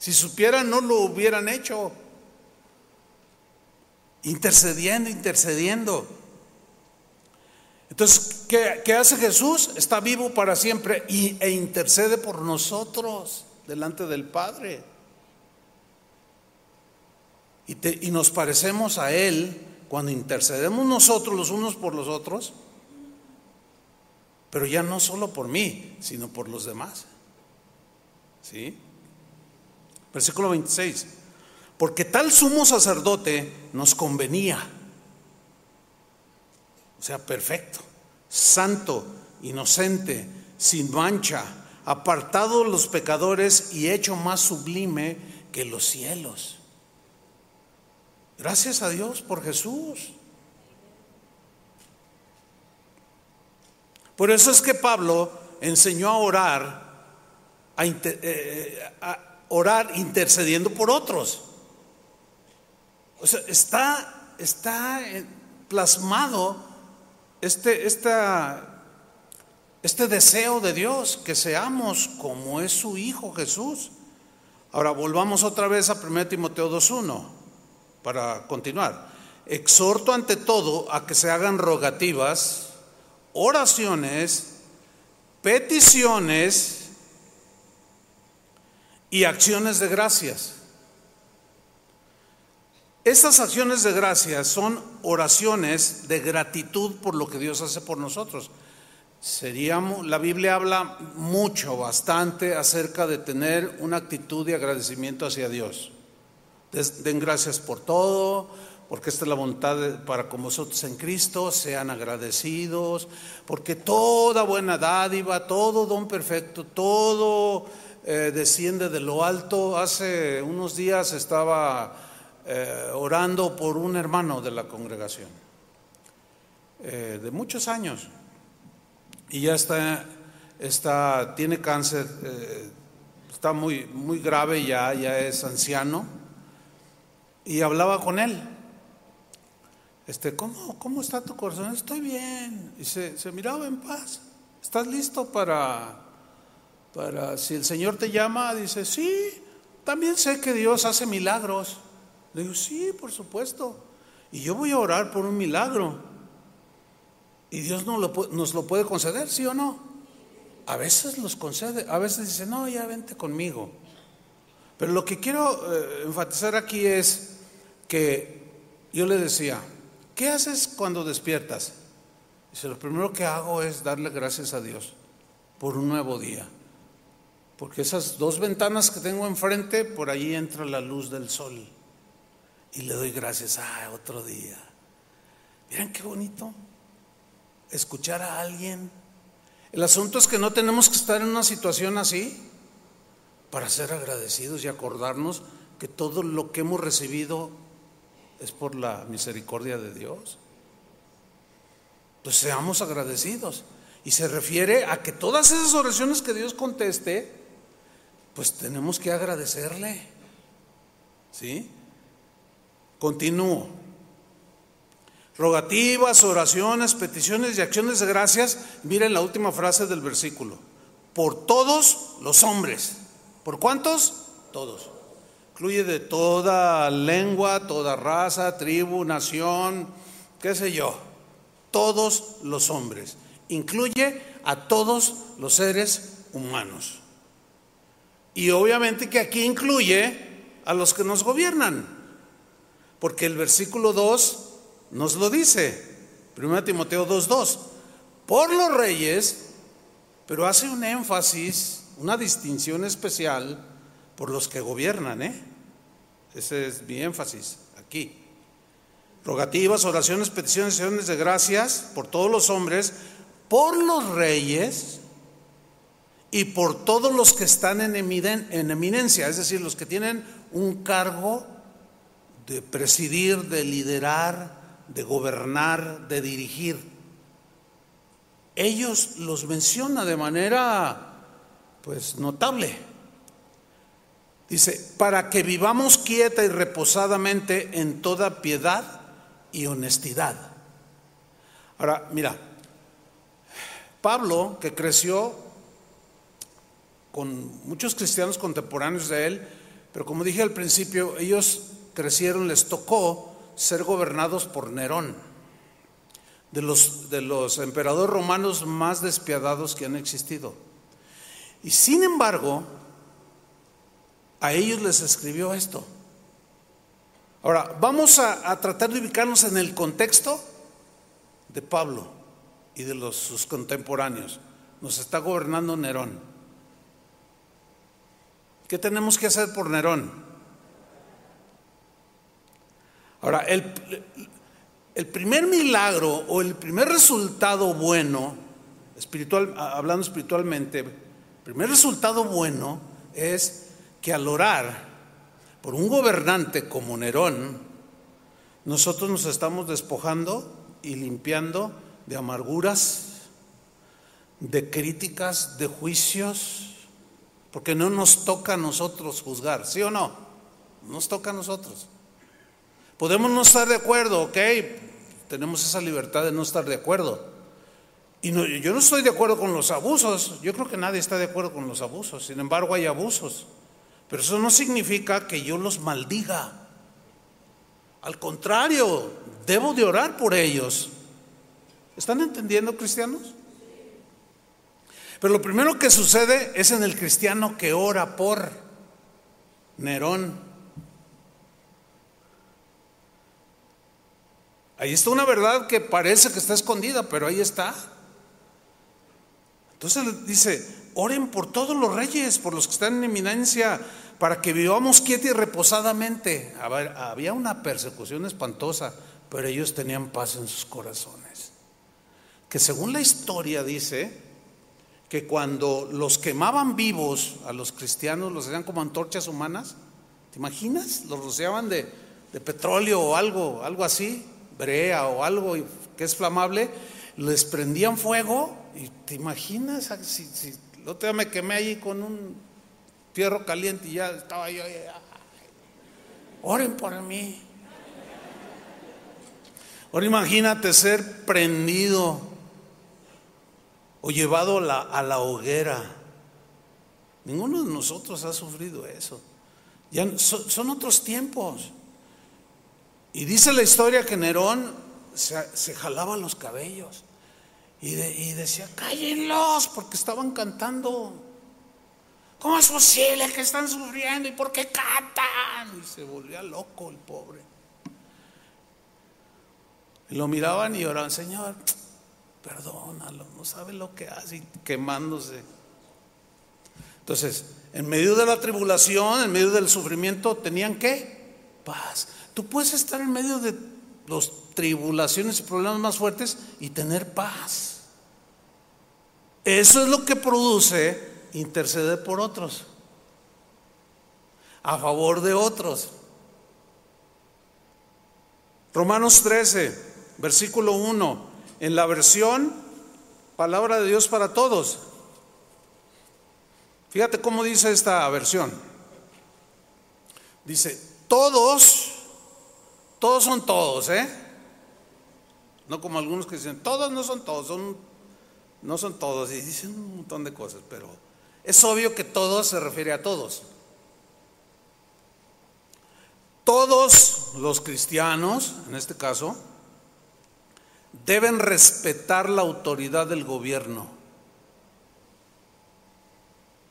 Speaker 1: Si supieran, no lo hubieran hecho. Intercediendo, intercediendo. Entonces, ¿qué, hace Jesús? Está vivo para siempre y, e intercede por nosotros delante del Padre. Y, y nos parecemos a Él cuando intercedemos nosotros los unos por los otros, pero ya no solo por mí, sino por los demás. ¿Sí? Versículo 26. Porque tal sumo sacerdote nos convenía. O sea, perfecto, santo, inocente, sin mancha, apartado los pecadores y hecho más sublime que los cielos. Gracias a Dios por Jesús. Por eso es que Pablo enseñó a orar, a, eh, orar intercediendo por otros. O sea, está, está plasmado este, este deseo de Dios, que seamos como es su Hijo Jesús. Ahora volvamos otra vez a 1 Timoteo 2.1 para continuar. Exhorto ante todo a que se hagan rogativas, oraciones, peticiones y acciones de gracias. Estas acciones de gracias son oraciones de gratitud por lo que Dios hace por nosotros. Seríamos, la Biblia habla mucho, bastante acerca de tener una actitud de agradecimiento hacia Dios. Den gracias por todo, porque esta es la voluntad para con vosotros en Cristo, sean agradecidos, porque toda buena dádiva, todo don perfecto, todo eh, desciende de lo alto. Hace unos días estaba eh, orando por un hermano de la congregación, eh, de muchos años y ya está, está tiene cáncer, está muy, muy grave ya, ya es anciano. Y hablaba con él. Este, ¿cómo, ¿Cómo está tu corazón? Estoy bien. Y se, se miraba en paz. ¿Estás listo para, para, si el Señor te llama? Dice, sí, también sé que Dios hace milagros. Le digo, sí, por supuesto. Y yo voy a orar por un milagro. Y Dios nos lo, nos lo puede conceder, ¿sí o no? A veces los concede, a veces dice, no, ya vente conmigo. Pero lo que quiero eh, enfatizar aquí es que yo le decía, ¿qué haces cuando despiertas? Dice, lo primero que hago es darle gracias a Dios por un nuevo día. Porque esas dos ventanas que tengo enfrente, por ahí entra la luz del sol. Y le doy gracias, a otro día. Miren qué bonito escuchar a alguien. El asunto es que no tenemos que estar en una situación así para ser agradecidos y acordarnos que todo lo que hemos recibido es por la misericordia de Dios. Pues seamos agradecidos. Y se refiere a que todas esas oraciones que Dios conteste, pues tenemos que agradecerle. ¿Sí? Continúo. Rogativas, oraciones, peticiones y acciones de gracias. Miren la última frase del versículo. Por todos los hombres. ¿Por cuántos? Todos. Incluye de toda lengua, toda raza, tribu, nación, qué sé yo. Todos los hombres. Incluye a todos los seres humanos. Y obviamente que aquí incluye a los que nos gobiernan. Porque el versículo 2 nos lo dice. 1 Timoteo 2.2. Por los reyes, pero hace un énfasis, una distinción especial por los que gobiernan. ¿eh? Ese es mi énfasis aquí. Rogativas, oraciones, peticiones, acciones de gracias por todos los hombres, por los reyes y por todos los que están en, en eminencia, es decir, los que tienen un cargo de presidir, de liderar, de gobernar, de dirigir. Ellos los menciona de manera pues notable. Dice, para que vivamos quieta y reposadamente en toda piedad y honestidad. Ahora, mira, Pablo, que creció con muchos cristianos contemporáneos de él, pero como dije al principio, ellos crecieron, les tocó ser gobernados por Nerón, de los, emperadores romanos más despiadados que han existido. Y sin embargo, a ellos les escribió esto. Ahora, vamos a, tratar de ubicarnos en el contexto de Pablo y de sus contemporáneos. Nos está gobernando Nerón. ¿Qué tenemos que hacer por Nerón? Ahora, el, el primer milagro o el primer resultado bueno, espiritual, hablando espiritualmente, el primer resultado bueno es que al orar por un gobernante como Nerón, nosotros nos estamos despojando y limpiando de amarguras, de críticas, de juicios, porque no nos toca a nosotros juzgar, ¿sí o no? Nos toca a nosotros. Podemos no estar de acuerdo, ok, tenemos esa libertad de no estar de acuerdo. Y yo no estoy de acuerdo con los abusos, yo creo que nadie está de acuerdo con los abusos, sin embargo hay abusos. Pero eso no significa que yo los maldiga. Al contrario, debo de orar por ellos. ¿Están entendiendo, cristianos? Pero lo primero que sucede es en el cristiano que ora por Nerón. Ahí está una verdad que parece que está escondida, pero ahí está. Entonces dice, oren por todos los reyes, por los que están en eminencia, para que vivamos quieta y reposadamente. había una persecución espantosa, pero ellos tenían paz en sus corazones. Que según la historia dice que cuando los quemaban vivos a los cristianos, los hacían como antorchas humanas, ¿te imaginas? Los rociaban de, petróleo o algo, algo así brea o algo que es flamable, les prendían fuego y te imaginas, si, si el otro día me quemé allí con un fierro caliente y ya estaba yo, oren por mí. Ahora imagínate ser prendido o llevado a la, hoguera. Ninguno de nosotros ha sufrido eso. Ya son otros tiempos. Y dice la historia que Nerón se, jalaba los cabellos y, decía, cállenlos, porque estaban cantando. ¿Cómo es posible que están sufriendo y por qué cantan? Y se volvía loco el pobre. Y lo miraban y oraban, Señor, perdónalo, no sabe lo que hace, quemándose. Entonces, en medio de la tribulación, en medio del sufrimiento, tenían qué? Paz. Tú puedes estar en medio de las tribulaciones y problemas más fuertes y tener paz. Eso es lo que produce interceder por otros, a favor de otros. Romanos 13, versículo 1, en la versión Palabra de Dios para todos. Fíjate cómo dice esta versión. Dice, todos todos son todos, ¿eh? No como algunos que dicen, todos no son todos, son, no son todos, y dicen un montón de cosas, pero es obvio que todos se refiere a todos. Todos los cristianos, en este caso, deben respetar la autoridad del gobierno.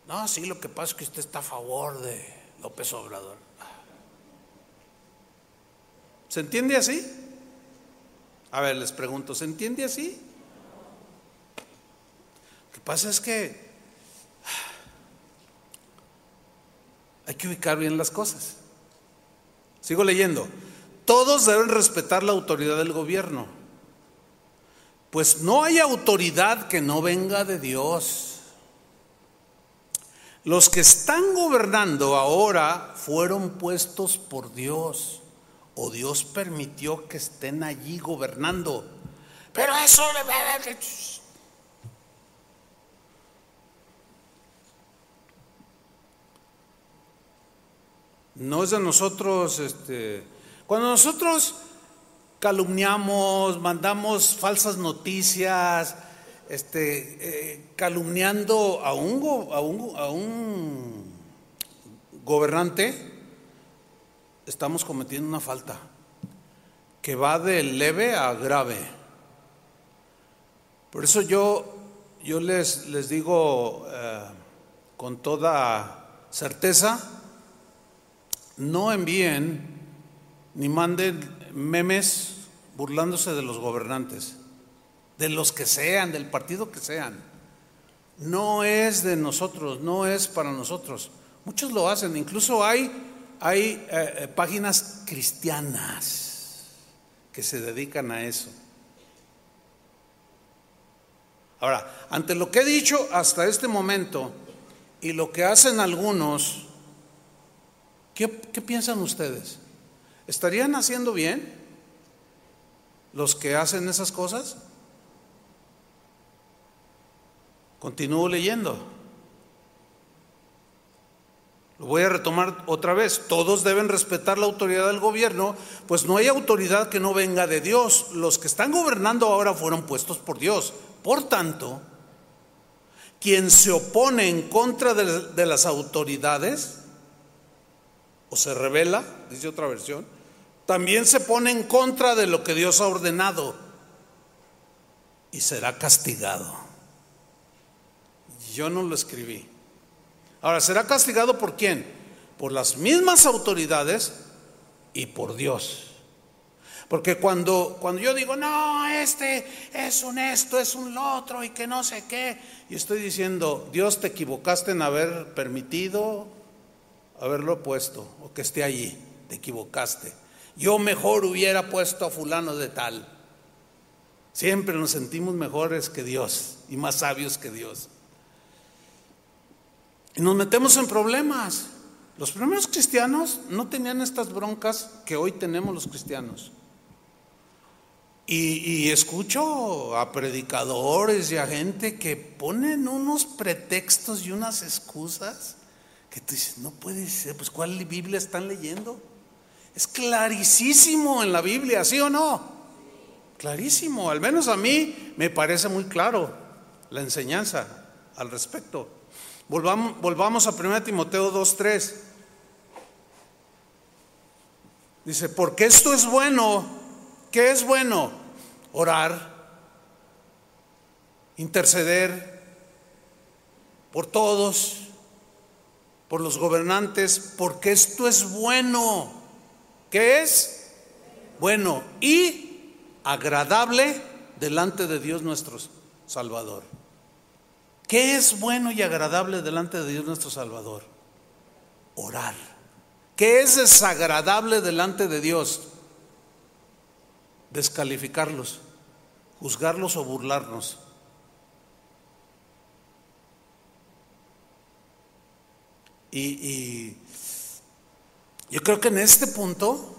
Speaker 1: No, sí, lo que pasa es que usted está a favor de López Obrador. ¿Se entiende así? A ver, les pregunto, ¿se entiende así? Lo que pasa es que hay que ubicar bien las cosas. Sigo leyendo. Todos deben respetar la autoridad del gobierno. Pues no hay autoridad que no venga de Dios. Los que están gobernando ahora fueron puestos por Dios o Dios permitió que estén allí gobernando. Pero eso le... No es de nosotros, este, cuando nosotros calumniamos, mandamos falsas noticias, este, eh, calumniando a un, a, un, a un gobernante, estamos cometiendo una falta que va de leve a grave. Por eso yo, yo les, les digo eh, con toda certeza, no envíen ni manden memes burlándose de los gobernantes, de los que sean, del partido que sean. No es de nosotros, no es para nosotros. Muchos lo hacen, incluso hay, hay eh, eh, páginas cristianas que se dedican a eso. Ahora, ante lo que he dicho hasta este momento y lo que hacen algunos, ¿Qué, piensan ustedes? ¿Estarían haciendo bien los que hacen esas cosas? Continúo leyendo. Lo voy a retomar otra vez. Todos deben respetar la autoridad del gobierno, pues no hay autoridad que no venga de Dios. Los que están gobernando ahora fueron puestos por Dios. Por tanto, quien se opone en contra de, las autoridades o se revela, dice otra versión, también se pone en contra de lo que Dios ha ordenado y será castigado. Yo no lo escribí. Ahora, ¿será castigado por quién? Por las mismas autoridades y por Dios. Porque cuando, cuando yo digo, no, este es un esto, es un lo otro y que no sé qué, y estoy diciendo, Dios te equivocaste en haber permitido haberlo puesto o que esté allí, te equivocaste. Yo mejor hubiera puesto a fulano de tal. Siempre nos sentimos mejores que Dios y más sabios que Dios. Y nos metemos en problemas. Los primeros cristianos no tenían estas broncas que hoy tenemos los cristianos. Y, escucho a predicadores y a gente que ponen unos pretextos y unas excusas que tú dices, no puede ser, pues ¿cuál Biblia están leyendo? Es clarísimo en la Biblia, ¿sí o no? Clarísimo, al menos a mí me parece muy claro la enseñanza al respecto. Volvamos, a 1 Timoteo 2.3. Dice, porque esto es bueno. ¿Qué es bueno? Orar, interceder por todos, por los gobernantes, porque esto es bueno. ¿Qué es? Bueno y agradable delante de Dios nuestro Salvador. ¿Qué es bueno y agradable delante de Dios nuestro Salvador? Orar. ¿Qué es desagradable delante de Dios? Descalificarlos, juzgarlos o burlarnos. Y, yo creo que en este punto,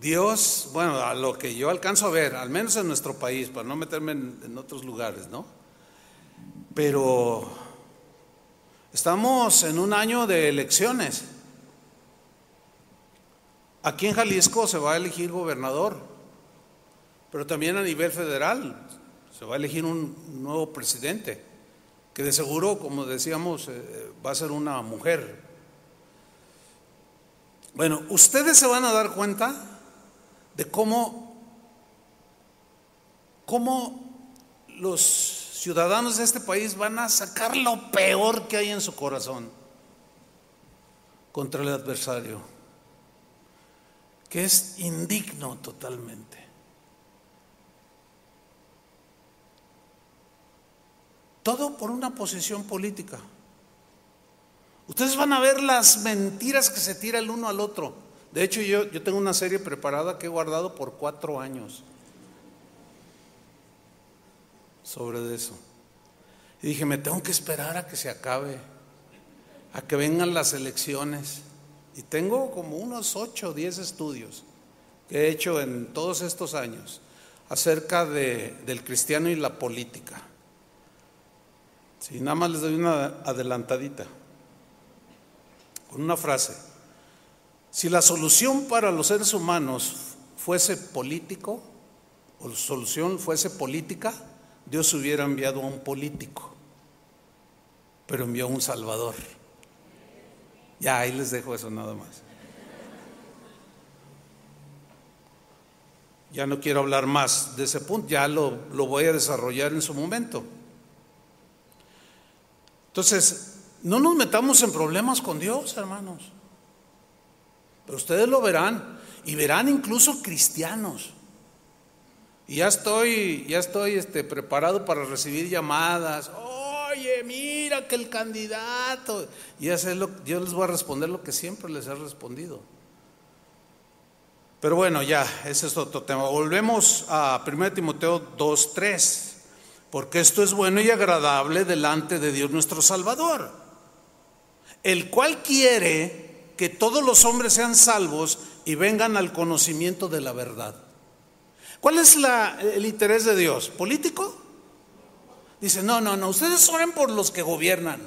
Speaker 1: Dios, bueno, a lo que yo alcanzo a ver, al menos en nuestro país, para no meterme en, otros lugares, ¿no? Pero estamos en un año de elecciones. Aquí en Jalisco se va a elegir gobernador. pero también a nivel federal se va a elegir un nuevo presidente, que de seguro, como decíamos, eh, va a ser una mujer. Bueno, ustedes se van a dar cuenta de cómo, cómo los ciudadanos de este país van a sacar lo peor que hay en su corazón contra el adversario, que es indigno totalmente. Todo por una posición política. Ustedes van a ver las mentiras que se tira el uno al otro. De hecho, yo, yo tengo una serie preparada que he guardado por cuatro años sobre eso. Y dije, me tengo que esperar a que se acabe, a que vengan las elecciones. Y tengo como unos ocho o diez estudios que he hecho en todos estos años acerca de, del cristiano y la política. Si nada más les doy una adelantadita con una frase. Si la solución para los seres humanos fuese político, o la solución fuese política, Dios hubiera enviado a un político, pero envió a un Salvador. Ya, ahí les dejo eso nada más. Ya no quiero hablar más de ese punto, ya lo, lo voy a desarrollar en su momento. Entonces, no nos metamos en problemas con Dios, hermanos. Pero ustedes lo verán y verán incluso cristianos. Y ya estoy, ya estoy este, preparado para recibir llamadas. Oye, mira que el candidato. Y ya sé lo, yo les voy a responder lo que siempre les he respondido. Pero bueno, ya, ese es otro tema. Volvemos a 1 Timoteo 2.3. Porque esto es bueno y agradable delante de Dios nuestro Salvador el cual quiere que todos los hombres sean salvos y vengan al conocimiento de la verdad. ¿Cuál es el interés de Dios? ¿Político? Dice, no, no, no, ustedes oren por los que gobiernan,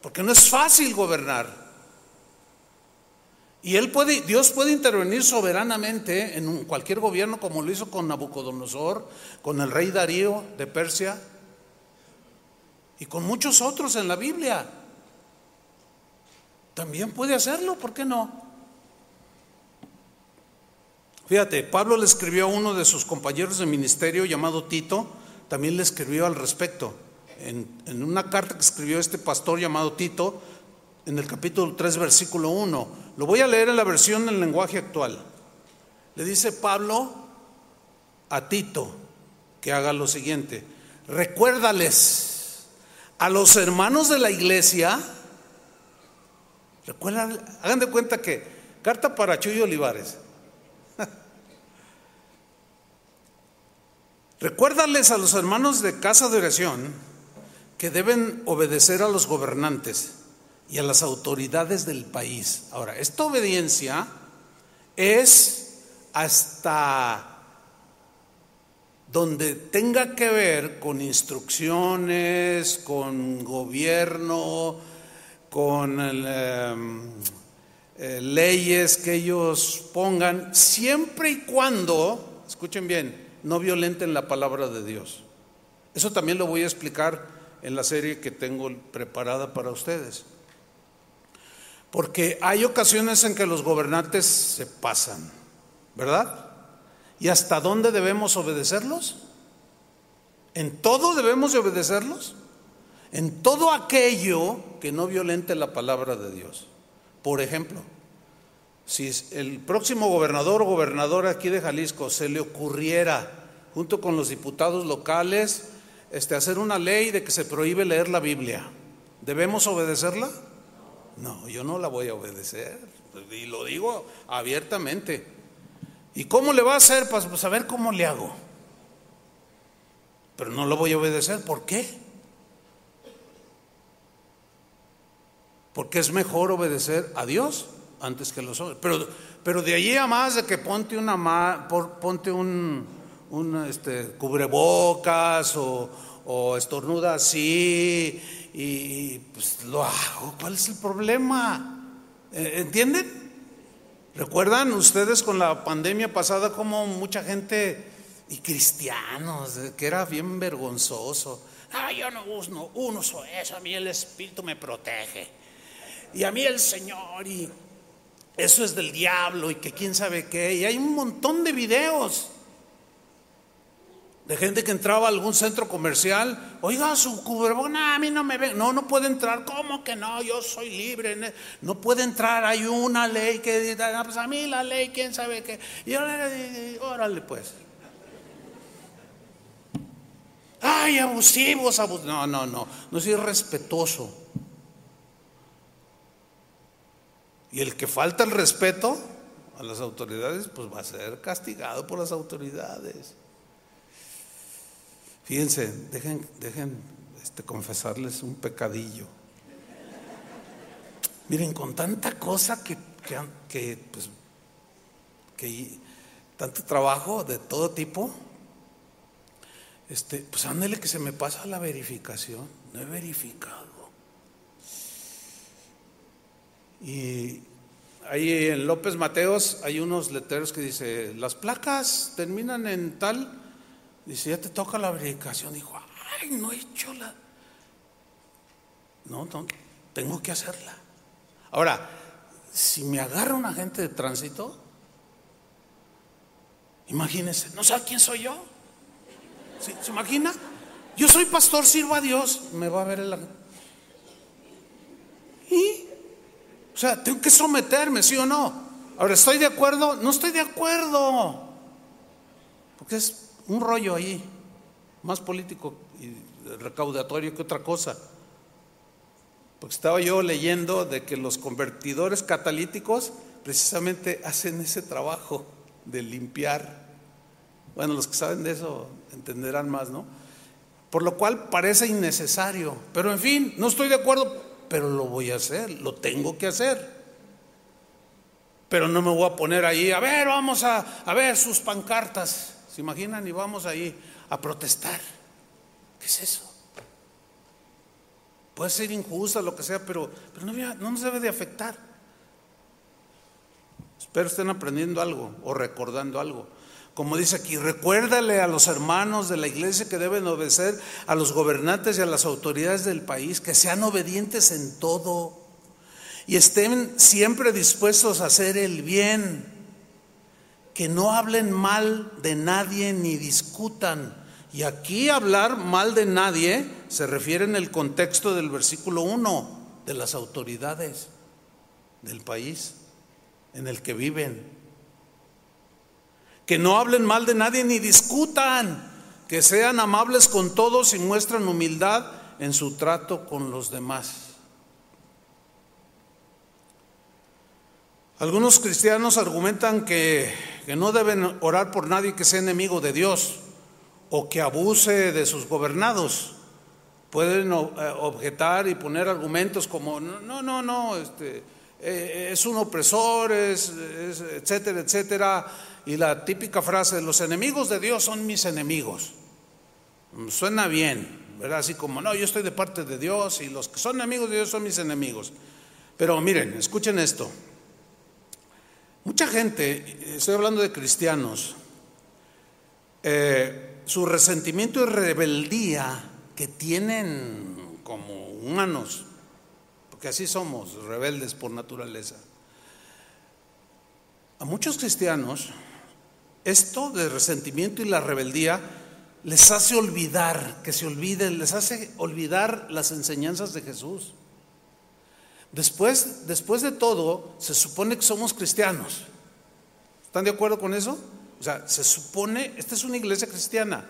Speaker 1: porque no es fácil gobernar. Y él puede, Dios puede intervenir soberanamente en cualquier gobierno, como lo hizo con Nabucodonosor, con el rey Darío de Persia y con muchos otros en la Biblia. También puede hacerlo, ¿por qué no? Fíjate, Pablo le escribió a uno de sus compañeros de ministerio llamado Tito, también le escribió al respecto. En, en, una carta que escribió este pastor llamado Tito, en el capítulo 3, versículo 1. Lo voy a leer en la versión del lenguaje actual. Le dice Pablo a Tito que haga lo siguiente. Recuérdales a los hermanos de la iglesia Recuerdan, hagan de cuenta que carta para Chuy Olivares. <laughs> Recuérdales a los hermanos de casa de oración que deben obedecer a los gobernantes y a las autoridades del país. Ahora, esta obediencia es hasta donde tenga que ver con instrucciones, con gobierno, con em, eh, leyes que ellos pongan, siempre y cuando, escuchen bien, no violenten la palabra de Dios. Eso también lo voy a explicar en la serie que tengo preparada para ustedes. Porque hay ocasiones en que los gobernantes se pasan, ¿verdad? ¿Y hasta dónde debemos obedecerlos? ¿En todo debemos de obedecerlos? En todo aquello que no violente la palabra de Dios. Por ejemplo, si el próximo gobernador o gobernadora aquí de Jalisco se le ocurriera, junto con los diputados locales, este, hacer una ley de que se prohíbe leer la Biblia, ¿debemos obedecerla? No, yo no la voy a obedecer. Y lo digo abiertamente. ¿Y cómo le va a hacer? Pues, pues a ver cómo le hago. Pero no lo voy a obedecer. ¿Por qué? Porque es mejor obedecer a Dios antes que los hombres. Pero, pero de allí a más de que ponte una ponte un, este, cubrebocas o, estornuda así y pues lo hago. ¿Cuál es el problema? Eh, ¿Entienden? ¿Recuerdan ustedes con la pandemia pasada cómo mucha gente y cristianos, que era bien vergonzoso. Ah, yo no uso, uno soy eso, a mí el Espíritu me protege. Y a mí el Señor, y eso es del diablo, y que quién sabe qué. Y hay un montón de videos de gente que entraba a algún centro comercial, oiga, su cubrebona a mí no me ve, no, no puede entrar, ¿cómo que no? Yo soy libre, no puede entrar, hay una ley que ah, pues a mí la ley, quién sabe qué, y órale pues. Ay, abusivos, abusivos. No, no, no. No es irrespetuoso. Y el que falta el respeto a las autoridades, pues va a ser castigado por las autoridades. Fíjense, dejen, dejen este, confesarles un pecadillo. Miren, con tanta cosa que, que, que, pues, que tanto trabajo de todo tipo, este, pues ándele que se me pasa la verificación. No he verificado. Y ahí en López Mateos hay unos letreros que dice, las placas terminan en tal. Dice, ya te toca la verificación. Dijo, ay, no he hecho la... No, no, tengo que hacerla. Ahora, si me agarra un agente de tránsito, imagínense, ¿no sabe quién soy yo? ¿Se, imagina? Yo soy pastor, sirvo a Dios, me va a ver el... ¿Y? O sea, tengo que someterme, ¿sí o no? Ahora, ¿estoy de acuerdo? No estoy de acuerdo. Porque es un rollo ahí, más político y recaudatorio que otra cosa. Porque estaba yo leyendo de que los convertidores catalíticos precisamente hacen ese trabajo de limpiar. Bueno, los que saben de eso entenderán más, ¿no? Por lo cual parece innecesario. Pero en fin, no estoy de acuerdo, pero lo voy a hacer, lo tengo que hacer. Pero no me voy a poner ahí, a ver, vamos a, ver sus pancartas. ¿Se imaginan? Y vamos ahí a protestar. ¿Qué es eso? Puede ser injusta, lo que sea, pero, pero no, no nos debe de afectar. Espero estén aprendiendo algo o recordando algo. Como dice aquí, recuérdale a los hermanos de la iglesia que deben obedecer a los gobernantes y a las autoridades del país, que sean obedientes en todo y estén siempre dispuestos a hacer el bien, que no hablen mal de nadie ni discutan. Y aquí hablar mal de nadie se refiere en el contexto del versículo 1 de las autoridades del país en el que viven que no hablen mal de nadie ni discutan, que sean amables con todos y muestran humildad en su trato con los demás. Algunos cristianos argumentan que, no deben orar por nadie que sea enemigo de Dios o que abuse de sus gobernados. Pueden eh, objetar y poner argumentos como, no, no, no, este, eh, es un opresor, es, etcétera, etcétera y la típica frase, los enemigos de Dios son mis enemigos. Suena bien, ¿verdad? Así como, no, yo estoy de parte de Dios y los que son enemigos de Dios son mis enemigos. Pero miren, escuchen esto. Mucha gente, estoy hablando de cristianos, eh, su resentimiento y rebeldía que tienen como humanos, porque así somos, rebeldes por naturaleza. A muchos cristianos esto de resentimiento y la rebeldía les hace olvidar, que se olviden, les hace olvidar las enseñanzas de Jesús. Después, después de todo, se supone que somos cristianos. ¿Están de acuerdo con eso? O sea, se supone, esta es una iglesia cristiana,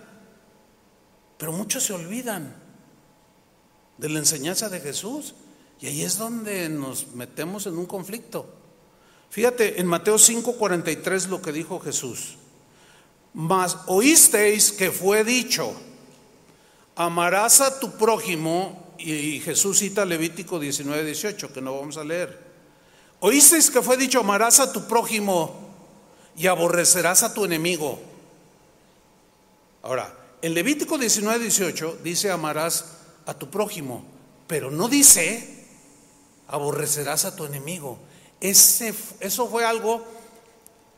Speaker 1: pero muchos se olvidan de la enseñanza de Jesús. Y ahí es donde nos metemos en un conflicto. Fíjate en Mateo 5:43 lo que dijo Jesús. Mas oísteis que fue dicho, amarás a tu prójimo, y Jesús cita Levítico 19, 18, que no vamos a leer. Oísteis que fue dicho, amarás a tu prójimo y aborrecerás a tu enemigo. Ahora, en Levítico 19, 18 dice amarás a tu prójimo, pero no dice aborrecerás a tu enemigo. Ese, eso fue algo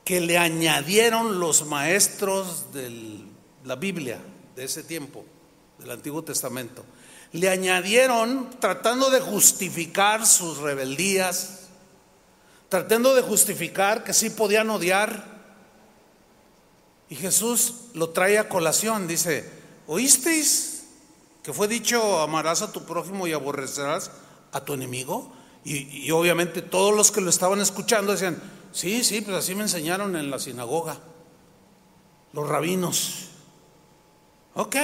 Speaker 1: que le añadieron los maestros del la Biblia de ese tiempo, del Antiguo Testamento, le añadieron tratando de justificar sus rebeldías, tratando de justificar que sí podían odiar. Y Jesús lo trae a colación, dice, ¿oísteis que fue dicho amarás a tu prójimo y aborrecerás a tu enemigo? Y obviamente todos los que lo estaban escuchando decían, sí, sí, pues así me enseñaron en la sinagoga, los rabinos. Ok,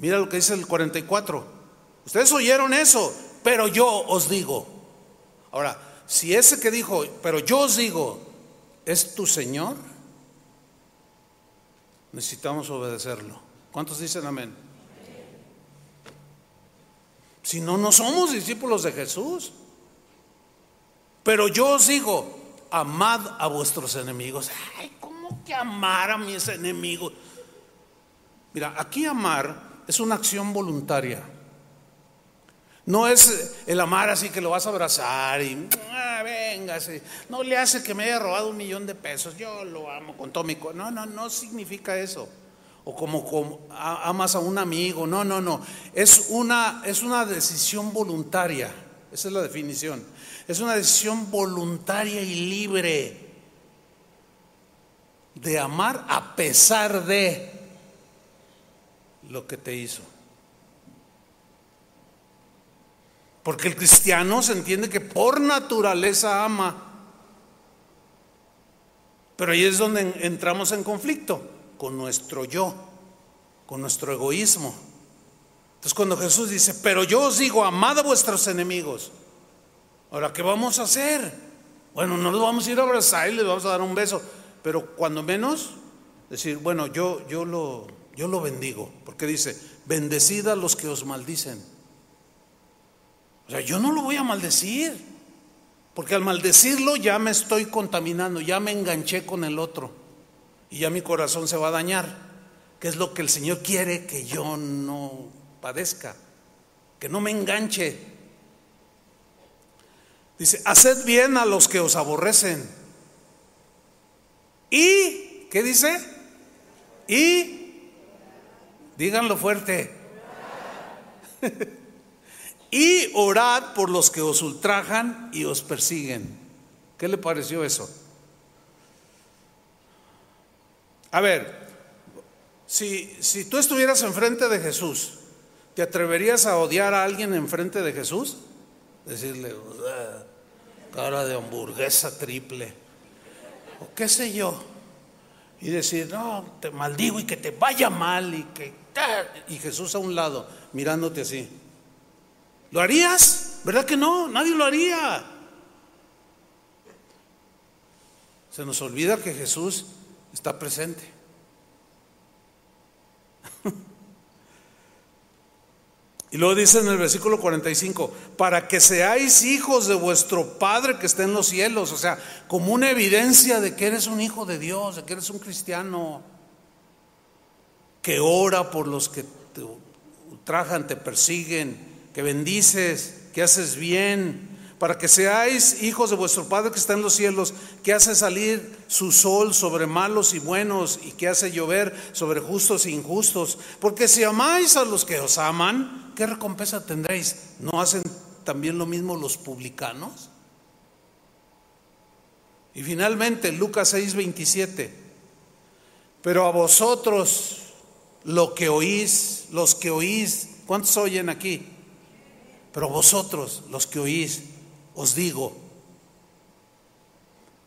Speaker 1: Mira lo que dice el 44. Ustedes oyeron eso, pero yo os digo. Ahora, si ese que dijo, pero yo os digo, es tu Señor, necesitamos obedecerlo. ¿Cuántos dicen amén? Si no, no somos discípulos de Jesús. Pero yo os digo, amad a vuestros enemigos. Ay, ¿cómo que amar a mis enemigos? Mira, aquí amar es una acción voluntaria. No es el amar así que lo vas a abrazar y ah, no le hace que me haya robado un millón de pesos, yo lo amo con todo mi No, no, no significa eso. O como, como amas a un amigo, no, no, no. Es una, es una decisión voluntaria, esa es la definición. Es una decisión voluntaria y libre de amar a pesar de lo que te hizo. Porque el cristiano se entiende que por naturaleza ama. Pero ahí es donde entramos en conflicto con nuestro yo, con nuestro egoísmo. Entonces cuando Jesús dice, pero yo os digo, amad a vuestros enemigos. Ahora, ¿qué vamos a hacer? Bueno, no los vamos a ir a abrazar y les vamos a dar un beso, pero cuando menos decir, bueno, yo, yo lo, yo lo bendigo, porque dice, bendecid a los que os maldicen. O sea, yo no lo voy a maldecir, porque al maldecirlo ya me estoy contaminando, ya me enganché con el otro y ya mi corazón se va a dañar, que es lo que el Señor quiere que yo no padezca, que no me enganche. Dice, haced bien a los que os aborrecen. ¿Y qué dice? Y Díganlo fuerte. <laughs> y orad por los que os ultrajan y os persiguen. ¿Qué le pareció eso? A ver, si, si tú estuvieras enfrente de Jesús, ¿te atreverías a odiar a alguien enfrente de Jesús? Decirle, cara de hamburguesa triple, o qué sé yo, y decir, no, te maldigo y que te vaya mal y que y Jesús a un lado, mirándote así. ¿Lo harías? ¿Verdad que no? Nadie lo haría. Se nos olvida que Jesús está presente. Y luego dice en el versículo 45, para que seáis hijos de vuestro Padre que está en los cielos, o sea, como una evidencia de que eres un hijo de Dios, de que eres un cristiano que ora por los que te ultrajan, te persiguen, que bendices, que haces bien, para que seáis hijos de vuestro Padre que está en los cielos, que hace salir su sol sobre malos y buenos y que hace llover sobre justos e injustos. Porque si amáis a los que os aman, ¿qué recompensa tendréis? ¿No hacen también lo mismo los publicanos? Y finalmente, Lucas 6, 27. Pero a vosotros, lo que oís, los que oís, ¿cuántos oyen aquí? Pero vosotros, los que oís, os digo,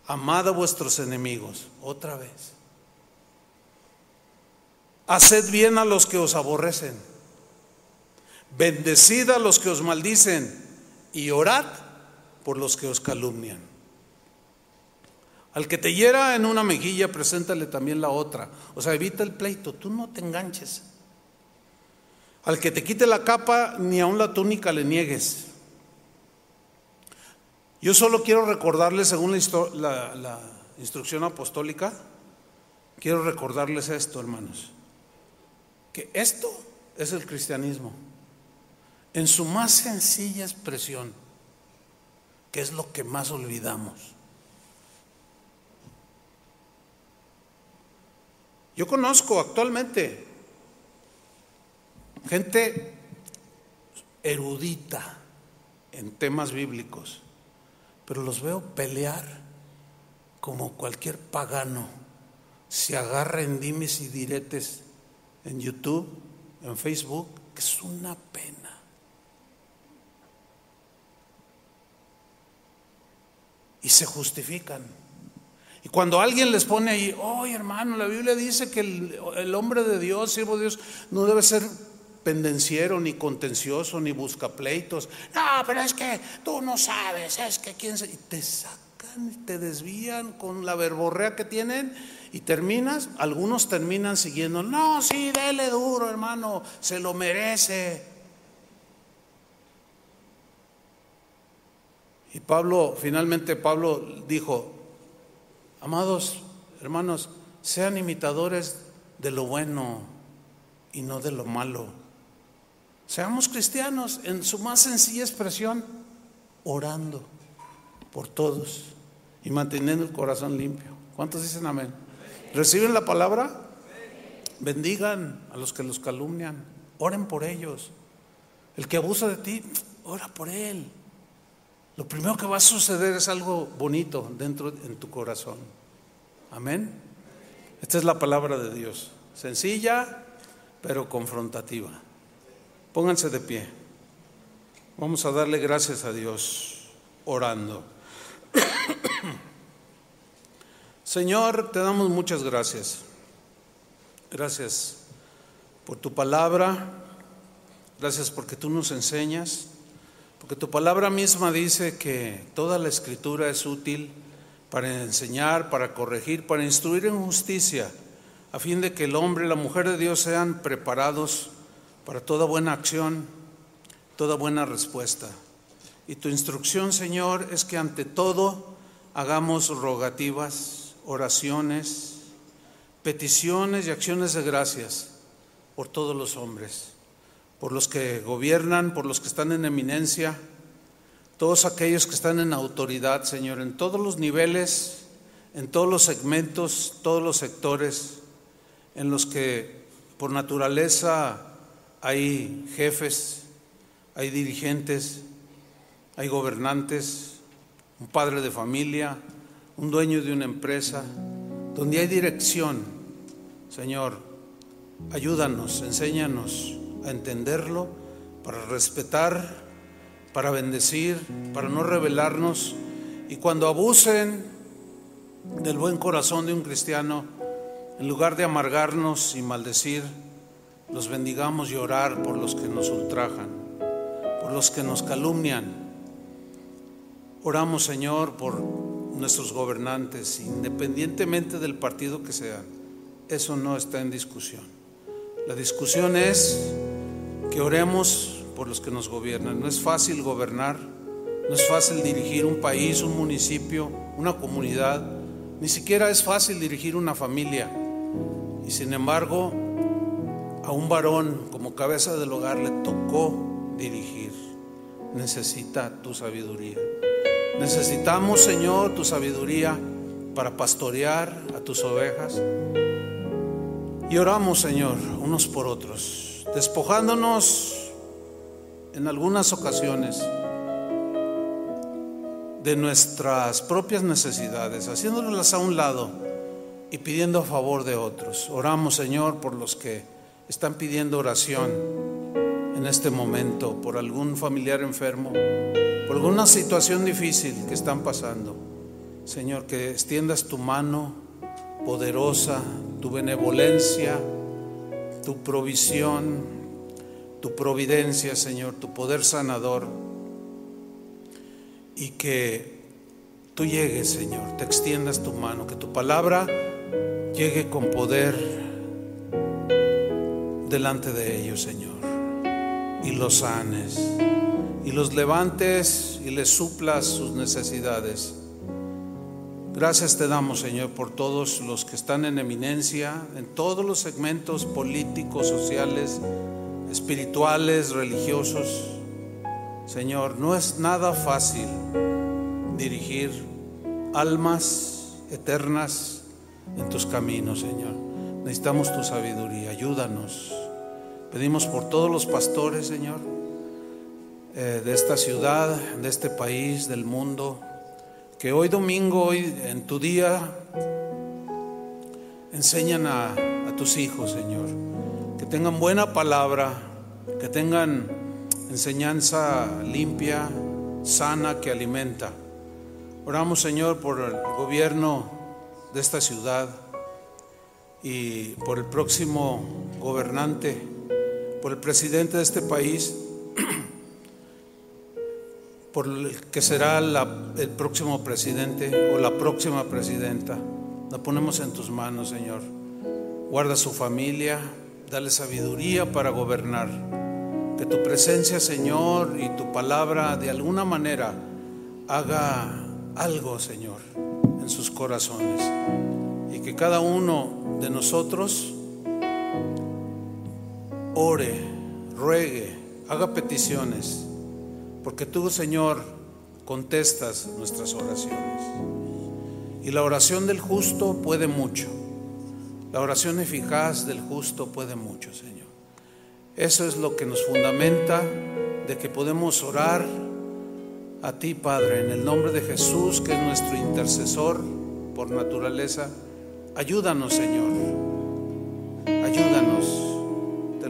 Speaker 1: amad a vuestros enemigos, otra vez. Haced bien a los que os aborrecen, bendecid a los que os maldicen y orad por los que os calumnian. Al que te hiera en una mejilla, preséntale también la otra. O sea, evita el pleito, tú no te enganches. Al que te quite la capa, ni aun la túnica le niegues. Yo solo quiero recordarles, según la, la instrucción apostólica, quiero recordarles esto, hermanos, que esto es el cristianismo, en su más sencilla expresión, que es lo que más olvidamos. Yo conozco actualmente gente erudita en temas bíblicos, pero los veo pelear como cualquier pagano. Se agarra en dimes y diretes en YouTube, en Facebook, que es una pena. Y se justifican. Y cuando alguien les pone ahí, oh hermano, la Biblia dice que el, hombre de Dios, siervo de Dios, no debe ser pendenciero, ni contencioso, ni busca pleitos. No, pero es que tú no sabes, es que quién se... Y te sacan, y te desvían con la verborrea que tienen y terminas, algunos terminan siguiendo, no, sí, dele duro, hermano, se lo merece. Y Pablo, finalmente Pablo dijo, amados hermanos, sean imitadores de lo bueno y no de lo malo. Seamos cristianos en su más sencilla expresión, orando por todos y manteniendo el corazón limpio. ¿Cuántos dicen amén? ¿Reciben la palabra? Bendigan a los que los calumnian, oren por ellos. El que abusa de ti, ora por él. Lo primero que va a suceder es algo bonito dentro en tu corazón. Amén. Esta es la palabra de Dios, sencilla pero confrontativa. Pónganse de pie. Vamos a darle gracias a Dios orando. <coughs> Señor, te damos muchas gracias. Gracias por tu palabra. Gracias porque tú nos enseñas. Porque tu palabra misma dice que toda la escritura es útil para enseñar, para corregir, para instruir en justicia, a fin de que el hombre y la mujer de Dios sean preparados para toda buena acción, toda buena respuesta. Y tu instrucción, Señor, es que ante todo hagamos rogativas oraciones, peticiones y acciones de gracias por todos los hombres, por los que gobiernan, por los que están en eminencia, todos aquellos que están en autoridad, Señor, en todos los niveles, en todos los segmentos, todos los sectores, en los que por naturaleza hay jefes, hay dirigentes, hay gobernantes, un padre de familia, un dueño de una empresa, donde hay dirección, Señor, ayúdanos, enséñanos a entenderlo, para respetar, para bendecir, para no rebelarnos. Y cuando abusen del buen corazón de un cristiano, en lugar de amargarnos y maldecir, los bendigamos y orar por los que nos ultrajan, por los que nos calumnian. Oramos, Señor, por nuestros gobernantes, independientemente del partido que sean. Eso no está en discusión. La discusión es que oremos por los que nos gobiernan. No es fácil gobernar, no es fácil dirigir un país, un municipio, una comunidad, ni siquiera es fácil dirigir una familia. Y sin embargo, a un varón como cabeza del hogar le tocó dirigir. Necesita tu sabiduría. Necesitamos, Señor, tu sabiduría para pastorear a tus ovejas. Y oramos, Señor, unos por otros, despojándonos en algunas ocasiones de nuestras propias necesidades, haciéndolas a un lado y pidiendo favor de otros. Oramos, Señor, por los que están pidiendo oración en este momento, por algún familiar enfermo por alguna situación difícil que están pasando. Señor, que extiendas tu mano poderosa, tu benevolencia, tu provisión, tu providencia, Señor, tu poder sanador. Y que tú llegues, Señor, te extiendas tu mano, que tu palabra llegue con poder delante de ellos, Señor, y los sanes y los levantes y les suplas sus necesidades. Gracias te damos, Señor, por todos los que están en eminencia, en todos los segmentos políticos, sociales, espirituales, religiosos. Señor, no es nada fácil dirigir almas eternas en tus caminos, Señor.
Speaker 2: Necesitamos tu sabiduría, ayúdanos. Pedimos por todos los pastores, Señor, eh, de esta ciudad, de este país, del mundo, que hoy domingo, hoy en tu día, enseñan a, a tus hijos, Señor, que tengan buena palabra, que tengan enseñanza limpia, sana, que alimenta. Oramos, Señor, por el gobierno de esta ciudad y por el próximo gobernante, por el presidente de este país, <clears throat> por el que será el próximo presidente o la próxima presidenta. La ponemos en tus manos, Señor. Guarda su familia, dale sabiduría para gobernar. Que tu presencia, Señor, y tu palabra de alguna manera haga algo, Señor, en sus corazones. Y que cada uno de nosotros ore, ruegue, haga peticiones, porque tú, Señor, contestas nuestras oraciones. Y la oración del justo puede mucho. La oración eficaz del justo puede mucho, Señor. Eso es lo que nos fundamenta de que podemos orar a ti, Padre, en el nombre de Jesús, que es nuestro intercesor por naturaleza. Ayúdanos, Señor. Ayúdanos.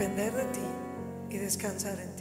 Speaker 2: Depender de ti y descansar en ti.